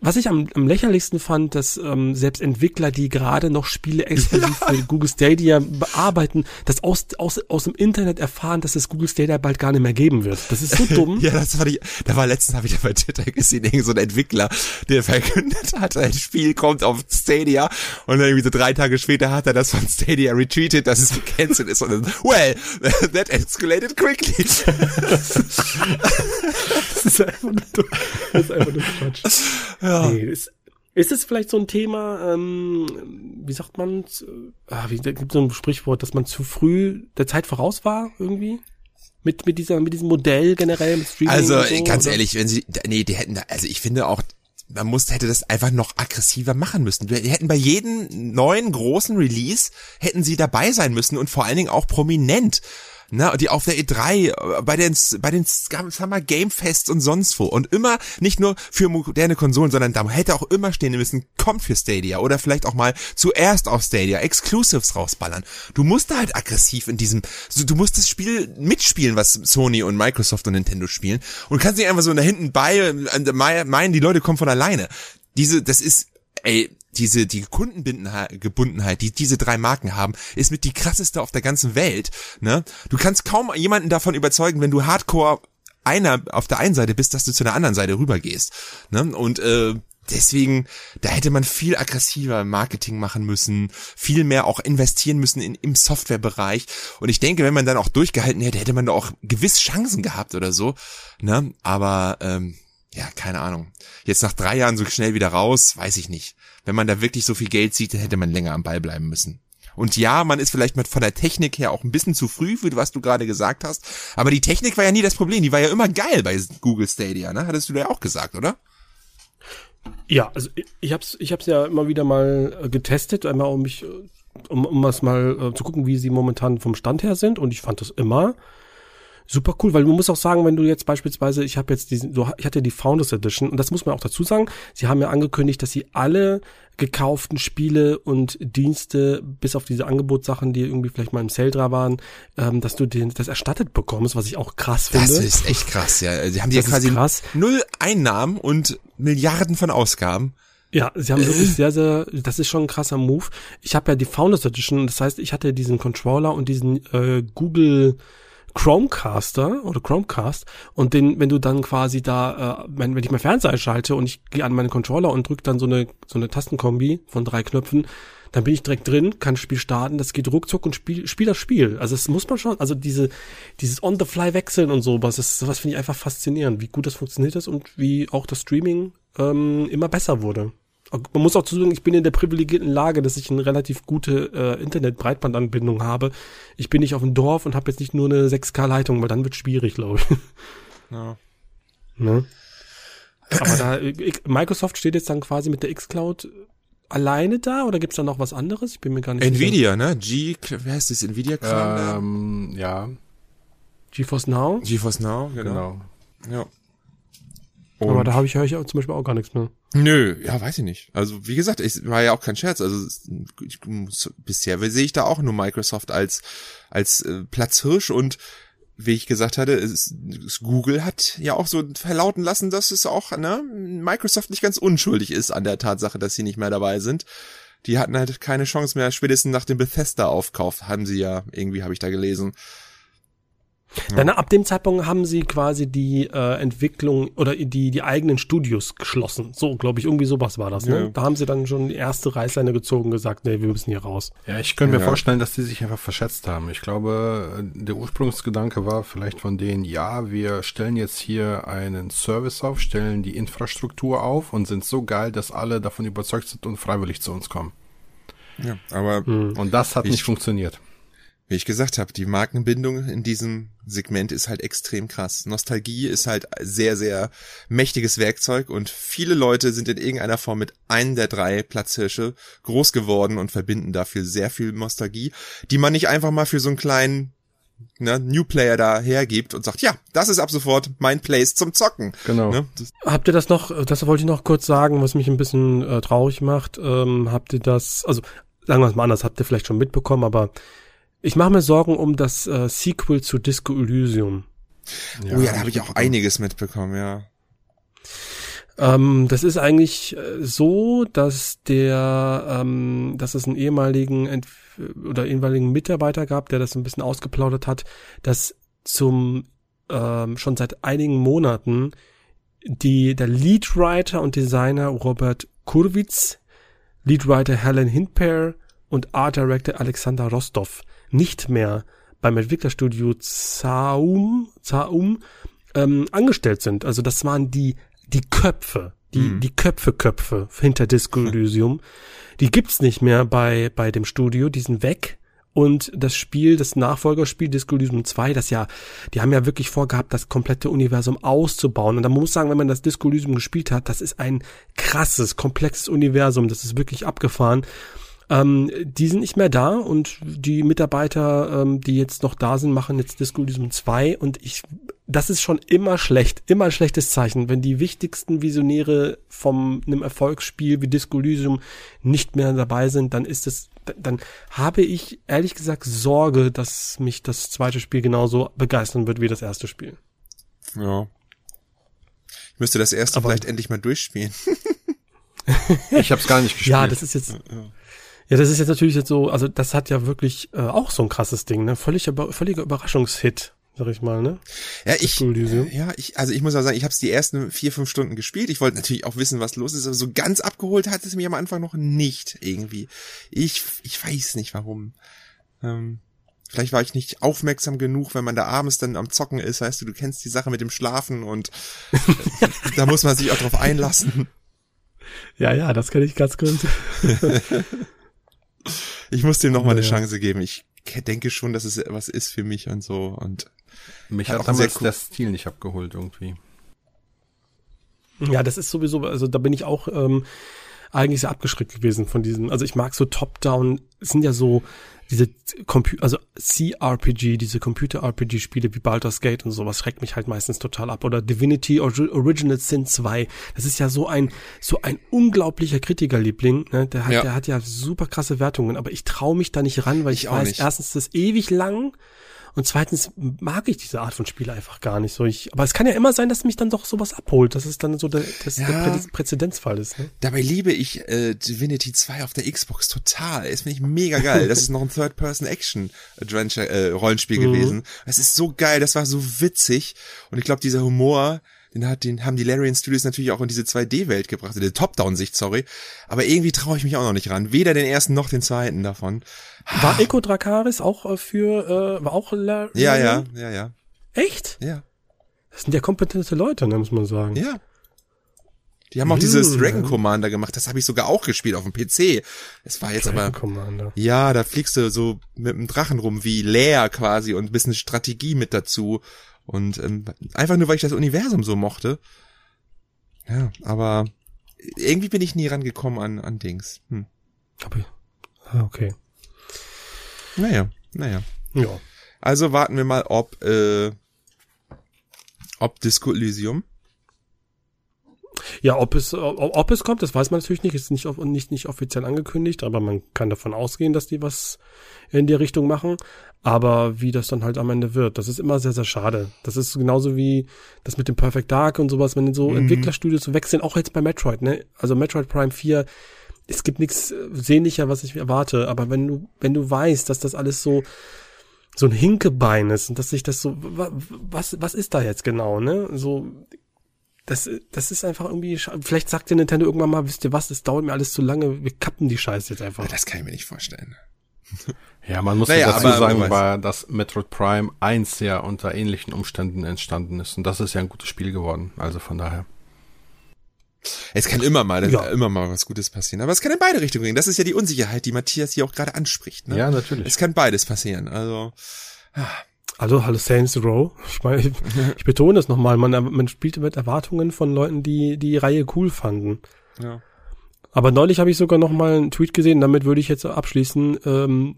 was ich am, am lächerlichsten fand, dass ähm, selbst Entwickler, die gerade noch Spiele exklusiv für Google Stadia bearbeiten, das aus, aus, aus dem Internet erfahren, dass es Google Stadia bald gar nicht mehr geben wird. Das ist so dumm. Ja, das war die, da war letztens, habe ich da bei Twitter gesehen, irgend so ein Entwickler, der verkündet hat, ein Spiel kommt auf Stadia und dann irgendwie so drei Tage später hat er das von Stadia retweetet, dass es gecancelt ist und dann, well, that escalated quickly. Das ist einfach nur, das ist einfach nur Quatsch. Ja. Nee, ist, ist es vielleicht so ein Thema, ähm, wie sagt man, ah, wie, da gibt so ein Sprichwort, dass man zu früh der Zeit voraus war, irgendwie? Mit, mit dieser, mit diesem Modell generell, mit Streaming Also, so, ganz oder? ehrlich, wenn sie, nee, die hätten da, also ich finde auch, man muss, hätte das einfach noch aggressiver machen müssen. Die hätten bei jedem neuen großen Release, hätten sie dabei sein müssen und vor allen Dingen auch prominent. Ne, die auf der E3, äh, bei den, bei den Summer Game Fests und sonst wo und immer nicht nur für moderne Konsolen, sondern da hätte auch immer stehen müssen, kommt für Stadia oder vielleicht auch mal zuerst auf Stadia, Exclusives rausballern. Du musst da halt aggressiv in diesem, du musst das Spiel mitspielen, was Sony und Microsoft und Nintendo spielen und kannst nicht einfach so da hinten bei, äh, meinen, die Leute kommen von alleine. Diese, das ist, ey, diese, die Kundengebundenheit, die diese drei Marken haben, ist mit die krasseste auf der ganzen Welt, ne? Du kannst kaum jemanden davon überzeugen, wenn du Hardcore einer auf der einen Seite bist, dass du zu der anderen Seite rübergehst, ne? Und, äh, Deswegen, da hätte man viel aggressiver Marketing machen müssen, viel mehr auch investieren müssen in, im Softwarebereich. Und ich denke, wenn man dann auch durchgehalten hätte, hätte man da auch gewiss Chancen gehabt oder so. Ne? Aber ähm, ja, keine Ahnung. Jetzt nach drei Jahren so schnell wieder raus, weiß ich nicht. Wenn man da wirklich so viel Geld sieht, hätte man länger am Ball bleiben müssen. Und ja, man ist vielleicht mit von der Technik her auch ein bisschen zu früh, für was du gerade gesagt hast. Aber die Technik war ja nie das Problem. Die war ja immer geil bei Google Stadia, ne? Hattest du ja auch gesagt, oder? Ja, also ich hab's, ich hab's ja immer wieder mal äh, getestet, einmal um mich, äh, um, um was mal äh, zu gucken, wie sie momentan vom Stand her sind. Und ich fand das immer super cool, weil du musst auch sagen, wenn du jetzt beispielsweise, ich habe jetzt diesen, so, ich hatte die Founders Edition und das muss man auch dazu sagen, sie haben ja angekündigt, dass sie alle gekauften Spiele und Dienste, bis auf diese Angebotssachen, die irgendwie vielleicht mal im Sale dran waren, ähm, dass du den, das erstattet bekommst, was ich auch krass finde. Das ist echt krass, ja. Sie haben ja quasi krass. null Einnahmen und Milliarden von Ausgaben. Ja, sie haben wirklich sehr, sehr, das ist schon ein krasser Move. Ich habe ja die Founders Edition, das heißt, ich hatte diesen Controller und diesen äh, Google Chromecaster oder Chromecast und den, wenn du dann quasi da, äh, wenn, wenn ich mein Fernseher einschalte und ich gehe an meinen Controller und drücke dann so eine so eine Tastenkombi von drei Knöpfen, dann bin ich direkt drin, kann Spiel starten, das geht ruckzuck und spiel, spiel das Spiel. Also das muss man schon, also diese dieses on the fly wechseln und sowas, das sowas finde ich einfach faszinierend, wie gut das funktioniert ist und wie auch das Streaming ähm, immer besser wurde. Man muss auch zu sagen, ich bin in der privilegierten Lage, dass ich eine relativ gute äh, Internet-Breitbandanbindung habe. Ich bin nicht auf dem Dorf und habe jetzt nicht nur eine 6K-Leitung, weil dann wird schwierig, glaube ich. Ja. Ne? Aber da, Microsoft steht jetzt dann quasi mit der X-Cloud alleine da oder gibt's da noch was anderes? Ich bin mir gar nicht Nvidia, sicher. ne? G, wie heißt das? Nvidia-Kram? Ähm, ja. GeForce Now? GeForce Now, genau. genau. Ja. Und Aber da habe ich, höre ich zum Beispiel auch gar nichts mehr. Nö, ja, weiß ich nicht. Also wie gesagt, ich war ja auch kein Scherz. Also ich, bisher sehe ich da auch nur Microsoft als als äh, Platzhirsch und wie ich gesagt hatte, es, es, Google hat ja auch so verlauten lassen, dass es auch ne, Microsoft nicht ganz unschuldig ist an der Tatsache, dass sie nicht mehr dabei sind. Die hatten halt keine Chance mehr, spätestens nach dem Bethesda-Aufkauf, haben sie ja, irgendwie habe ich da gelesen. Dann ab dem Zeitpunkt haben sie quasi die äh, Entwicklung oder die die eigenen Studios geschlossen. So, glaube ich, irgendwie sowas war das. Ne? Ja. Da haben sie dann schon die erste Reißleine gezogen und gesagt, nee, wir müssen hier raus. Ja, ich könnte mir ja. vorstellen, dass die sich einfach verschätzt haben. Ich glaube, der Ursprungsgedanke war vielleicht von denen, ja, wir stellen jetzt hier einen Service auf, stellen die Infrastruktur auf und sind so geil, dass alle davon überzeugt sind und freiwillig zu uns kommen. Ja, aber mhm. und das hat nicht funktioniert wie ich gesagt habe, die Markenbindung in diesem Segment ist halt extrem krass. Nostalgie ist halt sehr, sehr mächtiges Werkzeug und viele Leute sind in irgendeiner Form mit einem der drei Platzhirsche groß geworden und verbinden dafür sehr viel Nostalgie, die man nicht einfach mal für so einen kleinen ne, New Player da hergibt und sagt, ja, das ist ab sofort mein Place zum Zocken. Genau. Ne? Habt ihr das noch, das wollte ich noch kurz sagen, was mich ein bisschen äh, traurig macht, ähm, habt ihr das, also sagen wir es mal anders, habt ihr vielleicht schon mitbekommen, aber ich mache mir Sorgen um das äh, Sequel zu Disco Elysium. Ja, oh ja, da habe ich auch einiges mitbekommen, ja. Ähm, das ist eigentlich äh, so, dass der, ähm, dass es einen ehemaligen Ent oder ehemaligen Mitarbeiter gab, der das ein bisschen ausgeplaudert hat, dass zum ähm, schon seit einigen Monaten die der Leadwriter und Designer Robert Kurwitz, Leadwriter Helen Hintper und Art Director Alexander Rostov nicht mehr beim Entwicklerstudio Zaum, Zaum ähm, angestellt sind. Also das waren die, die Köpfe, die, mhm. die Köpfe, Köpfe hinter Disco Elysium. Die gibt's nicht mehr bei, bei dem Studio, die sind weg. Und das Spiel, das Nachfolgerspiel Disco Elysium 2, das ja, die haben ja wirklich vorgehabt, das komplette Universum auszubauen. Und da muss sagen, wenn man das Disco Elysium gespielt hat, das ist ein krasses, komplexes Universum, das ist wirklich abgefahren. Ähm, die sind nicht mehr da und die Mitarbeiter, ähm, die jetzt noch da sind, machen jetzt Disco Elysium 2 und ich, das ist schon immer schlecht, immer ein schlechtes Zeichen, wenn die wichtigsten Visionäre von einem Erfolgsspiel wie Disco Elysium nicht mehr dabei sind, dann ist es, dann habe ich ehrlich gesagt Sorge, dass mich das zweite Spiel genauso begeistern wird wie das erste Spiel. Ja. Ich müsste das erste Aber vielleicht endlich mal durchspielen. ich habe es gar nicht gespielt. Ja, das ist jetzt. Ja, das ist jetzt natürlich jetzt so, also das hat ja wirklich äh, auch so ein krasses Ding, ne? Völliger, völliger Überraschungshit, sag ich mal, ne? Ja, ich, ja, ich, also ich muss auch sagen, ich habe es die ersten vier, fünf Stunden gespielt. Ich wollte natürlich auch wissen, was los ist, aber so ganz abgeholt hat es mich am Anfang noch nicht irgendwie. Ich, ich weiß nicht warum. Ähm, vielleicht war ich nicht aufmerksam genug, wenn man da abends dann am Zocken ist, weißt du, du kennst die Sache mit dem Schlafen und da muss man sich auch drauf einlassen. Ja, ja, das kenne ich ganz gut. ich muss dem noch mal eine ja. Chance geben. Ich denke schon, dass es was ist für mich und so und mich hat, hat damals cool der Stil nicht abgeholt irgendwie. Ja, das ist sowieso, also da bin ich auch ähm, eigentlich sehr abgeschreckt gewesen von diesem. Also ich mag so Top-Down, es sind ja so diese Compu also CRPG, diese Computer-RPG-Spiele wie Baldur's Gate und sowas schreckt mich halt meistens total ab. Oder Divinity Original Sin 2. Das ist ja so ein, so ein unglaublicher Kritikerliebling. Ne? Der, hat, ja. der hat ja super krasse Wertungen, aber ich traue mich da nicht ran, weil ich, ich weiß, nicht. erstens, das ist ewig lang und zweitens mag ich diese Art von Spiel einfach gar nicht so. Ich, aber es kann ja immer sein, dass mich dann doch sowas abholt. dass es dann so der, das, ja, der Prä Präzedenzfall ist. Ne? Dabei liebe ich äh, Divinity 2 auf der Xbox total. Das finde ich mega geil. Das ist noch ein Third-Person-Action-Adventure-Rollenspiel äh, mhm. gewesen. Es ist so geil, das war so witzig. Und ich glaube, dieser Humor, den hat, den haben die Larian Studios natürlich auch in diese 2D-Welt gebracht, in die Top-Down-Sicht, sorry. Aber irgendwie traue ich mich auch noch nicht ran. Weder den ersten noch den zweiten davon. War Eco Dracaris auch äh, für, äh, war auch Larian? Ja, ja, ja, ja. Echt? Ja. Das sind ja kompetente Leute, ne, muss man sagen. Ja. Die haben auch hm, dieses Dragon Commander gemacht. Das habe ich sogar auch gespielt auf dem PC. Es war jetzt Dragon aber Commander. ja, da fliegst du so mit dem Drachen rum wie Leer quasi und ein bisschen Strategie mit dazu und ähm, einfach nur, weil ich das Universum so mochte. Ja, aber irgendwie bin ich nie rangekommen an, an Dings. Hm. Ah, okay. Naja, naja. Ja. Also warten wir mal, ob, äh, ob Disco Elysium. Ja, ob es, ob, ob es kommt, das weiß man natürlich nicht, ist nicht, nicht, nicht offiziell angekündigt, aber man kann davon ausgehen, dass die was in die Richtung machen. Aber wie das dann halt am Ende wird, das ist immer sehr, sehr schade. Das ist genauso wie das mit dem Perfect Dark und sowas, wenn so mhm. Entwicklerstudios wechseln, auch jetzt bei Metroid, ne? Also Metroid Prime 4, es gibt nichts sehnlicher, was ich erwarte, aber wenn du, wenn du weißt, dass das alles so, so ein Hinkebein ist und dass sich das so, was, was ist da jetzt genau, ne? So, das, das ist einfach irgendwie, vielleicht sagt der Nintendo irgendwann mal, wisst ihr was, das dauert mir alles zu lange, wir kappen die Scheiße jetzt einfach. Das kann ich mir nicht vorstellen. Ja, man muss naja, dazu sagen, weil das Metroid Prime 1 ja unter ähnlichen Umständen entstanden ist. Und das ist ja ein gutes Spiel geworden. Also von daher. Es kann immer mal, ja. immer mal was Gutes passieren. Aber es kann in beide Richtungen gehen. Das ist ja die Unsicherheit, die Matthias hier auch gerade anspricht. Ne? Ja, natürlich. Es kann beides passieren. Also. Ah. Also, hallo Saints Row. Ich meine, ich, ich betone das nochmal. Man, man spielt mit Erwartungen von Leuten, die die Reihe cool fanden. Ja. Aber neulich habe ich sogar noch mal einen Tweet gesehen, damit würde ich jetzt abschließen. Ähm,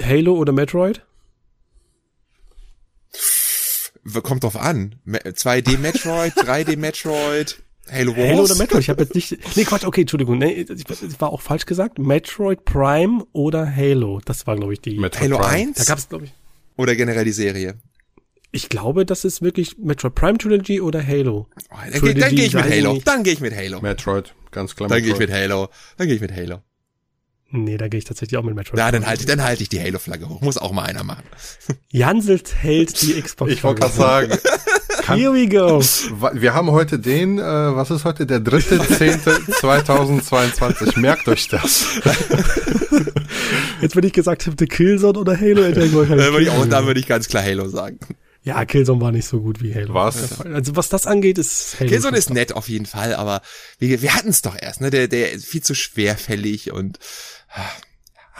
Halo oder Metroid? Kommt drauf an. 2D Metroid, 3D Metroid, Halo Wars. Halo oder Metroid? Ich habe jetzt nicht. Nee, Quatsch, okay, Entschuldigung. Nee, ich, war auch falsch gesagt. Metroid Prime oder Halo. Das war, glaube ich, die. Metroid Halo Prime. 1? Da gab's, glaube ich. Oder generell die Serie. Ich glaube, das ist wirklich Metroid Prime Trilogy oder Halo. Oh, dann, Trilogy, dann gehe ich mit Halo. Dann gehe ich mit Halo. Metroid, ganz klar. Dann gehe ich mit Halo. Dann gehe ich mit Halo. Nee, da gehe ich tatsächlich auch mit Metroid. Ja, dann halte ich, dann halte ich die Halo-Flagge hoch. Muss auch mal einer machen. Janselt hält die Xbox. Ich wollte gerade sagen. Here we go. Wir haben heute den, äh, was ist heute, der dritte, zehnte 2022. Merkt euch das. Jetzt, wenn ich gesagt hätte Killzone oder Halo, hätte ich ich auch, da würde ich ganz klar Halo sagen. Ja, Killzone war nicht so gut wie Halo. Was? Also was das angeht, ist Halo. Killzone ist nett auf jeden Fall, aber wir, wir hatten es doch erst, ne? Der, der ist viel zu schwerfällig und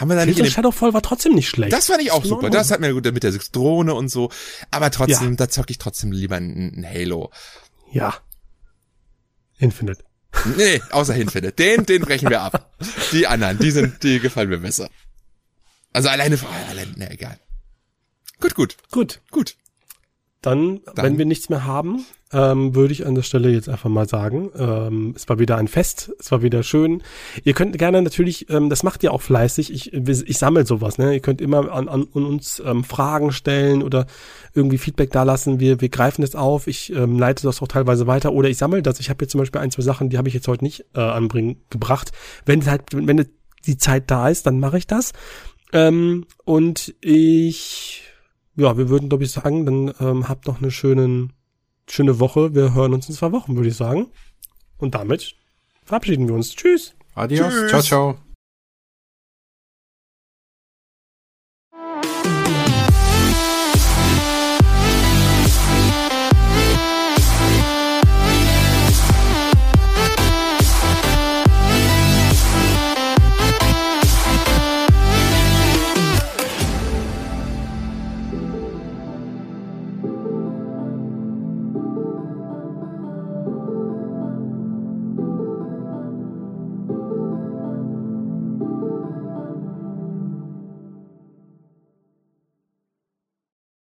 haben wir da nicht Shadowfall war trotzdem nicht schlecht. Das fand ich auch super. Das hat mir gut mit der Drohne und so. Aber trotzdem, ja. da zocke ich trotzdem lieber ein, Halo. Ja. Infinite. Nee, außer Hinfälle. Den, den brechen wir ab. Die anderen, die sind, die gefallen mir besser. Also alleine, alleine, ne, egal. Gut, gut. Gut. Gut. Dann, Dann, wenn wir nichts mehr haben, ähm, würde ich an der Stelle jetzt einfach mal sagen, ähm, es war wieder ein Fest, es war wieder schön. Ihr könnt gerne natürlich, ähm, das macht ihr auch fleißig, ich, ich sammle sowas, ne? Ihr könnt immer an, an, uns ähm, Fragen stellen oder irgendwie Feedback dalassen. Wir, wir greifen es auf, ich ähm, leite das auch teilweise weiter oder ich sammle das. Ich habe jetzt zum Beispiel ein, zwei Sachen, die habe ich jetzt heute nicht äh, anbringen gebracht. Wenn halt, wenn die Zeit da ist, dann mache ich das. Ähm, und ich ja, wir würden, glaube ich, sagen, dann ähm, habt noch eine schönen, schöne Woche. Wir hören uns in zwei Wochen, würde ich sagen. Und damit verabschieden wir uns. Tschüss. Adios. Tschüss. Ciao, ciao.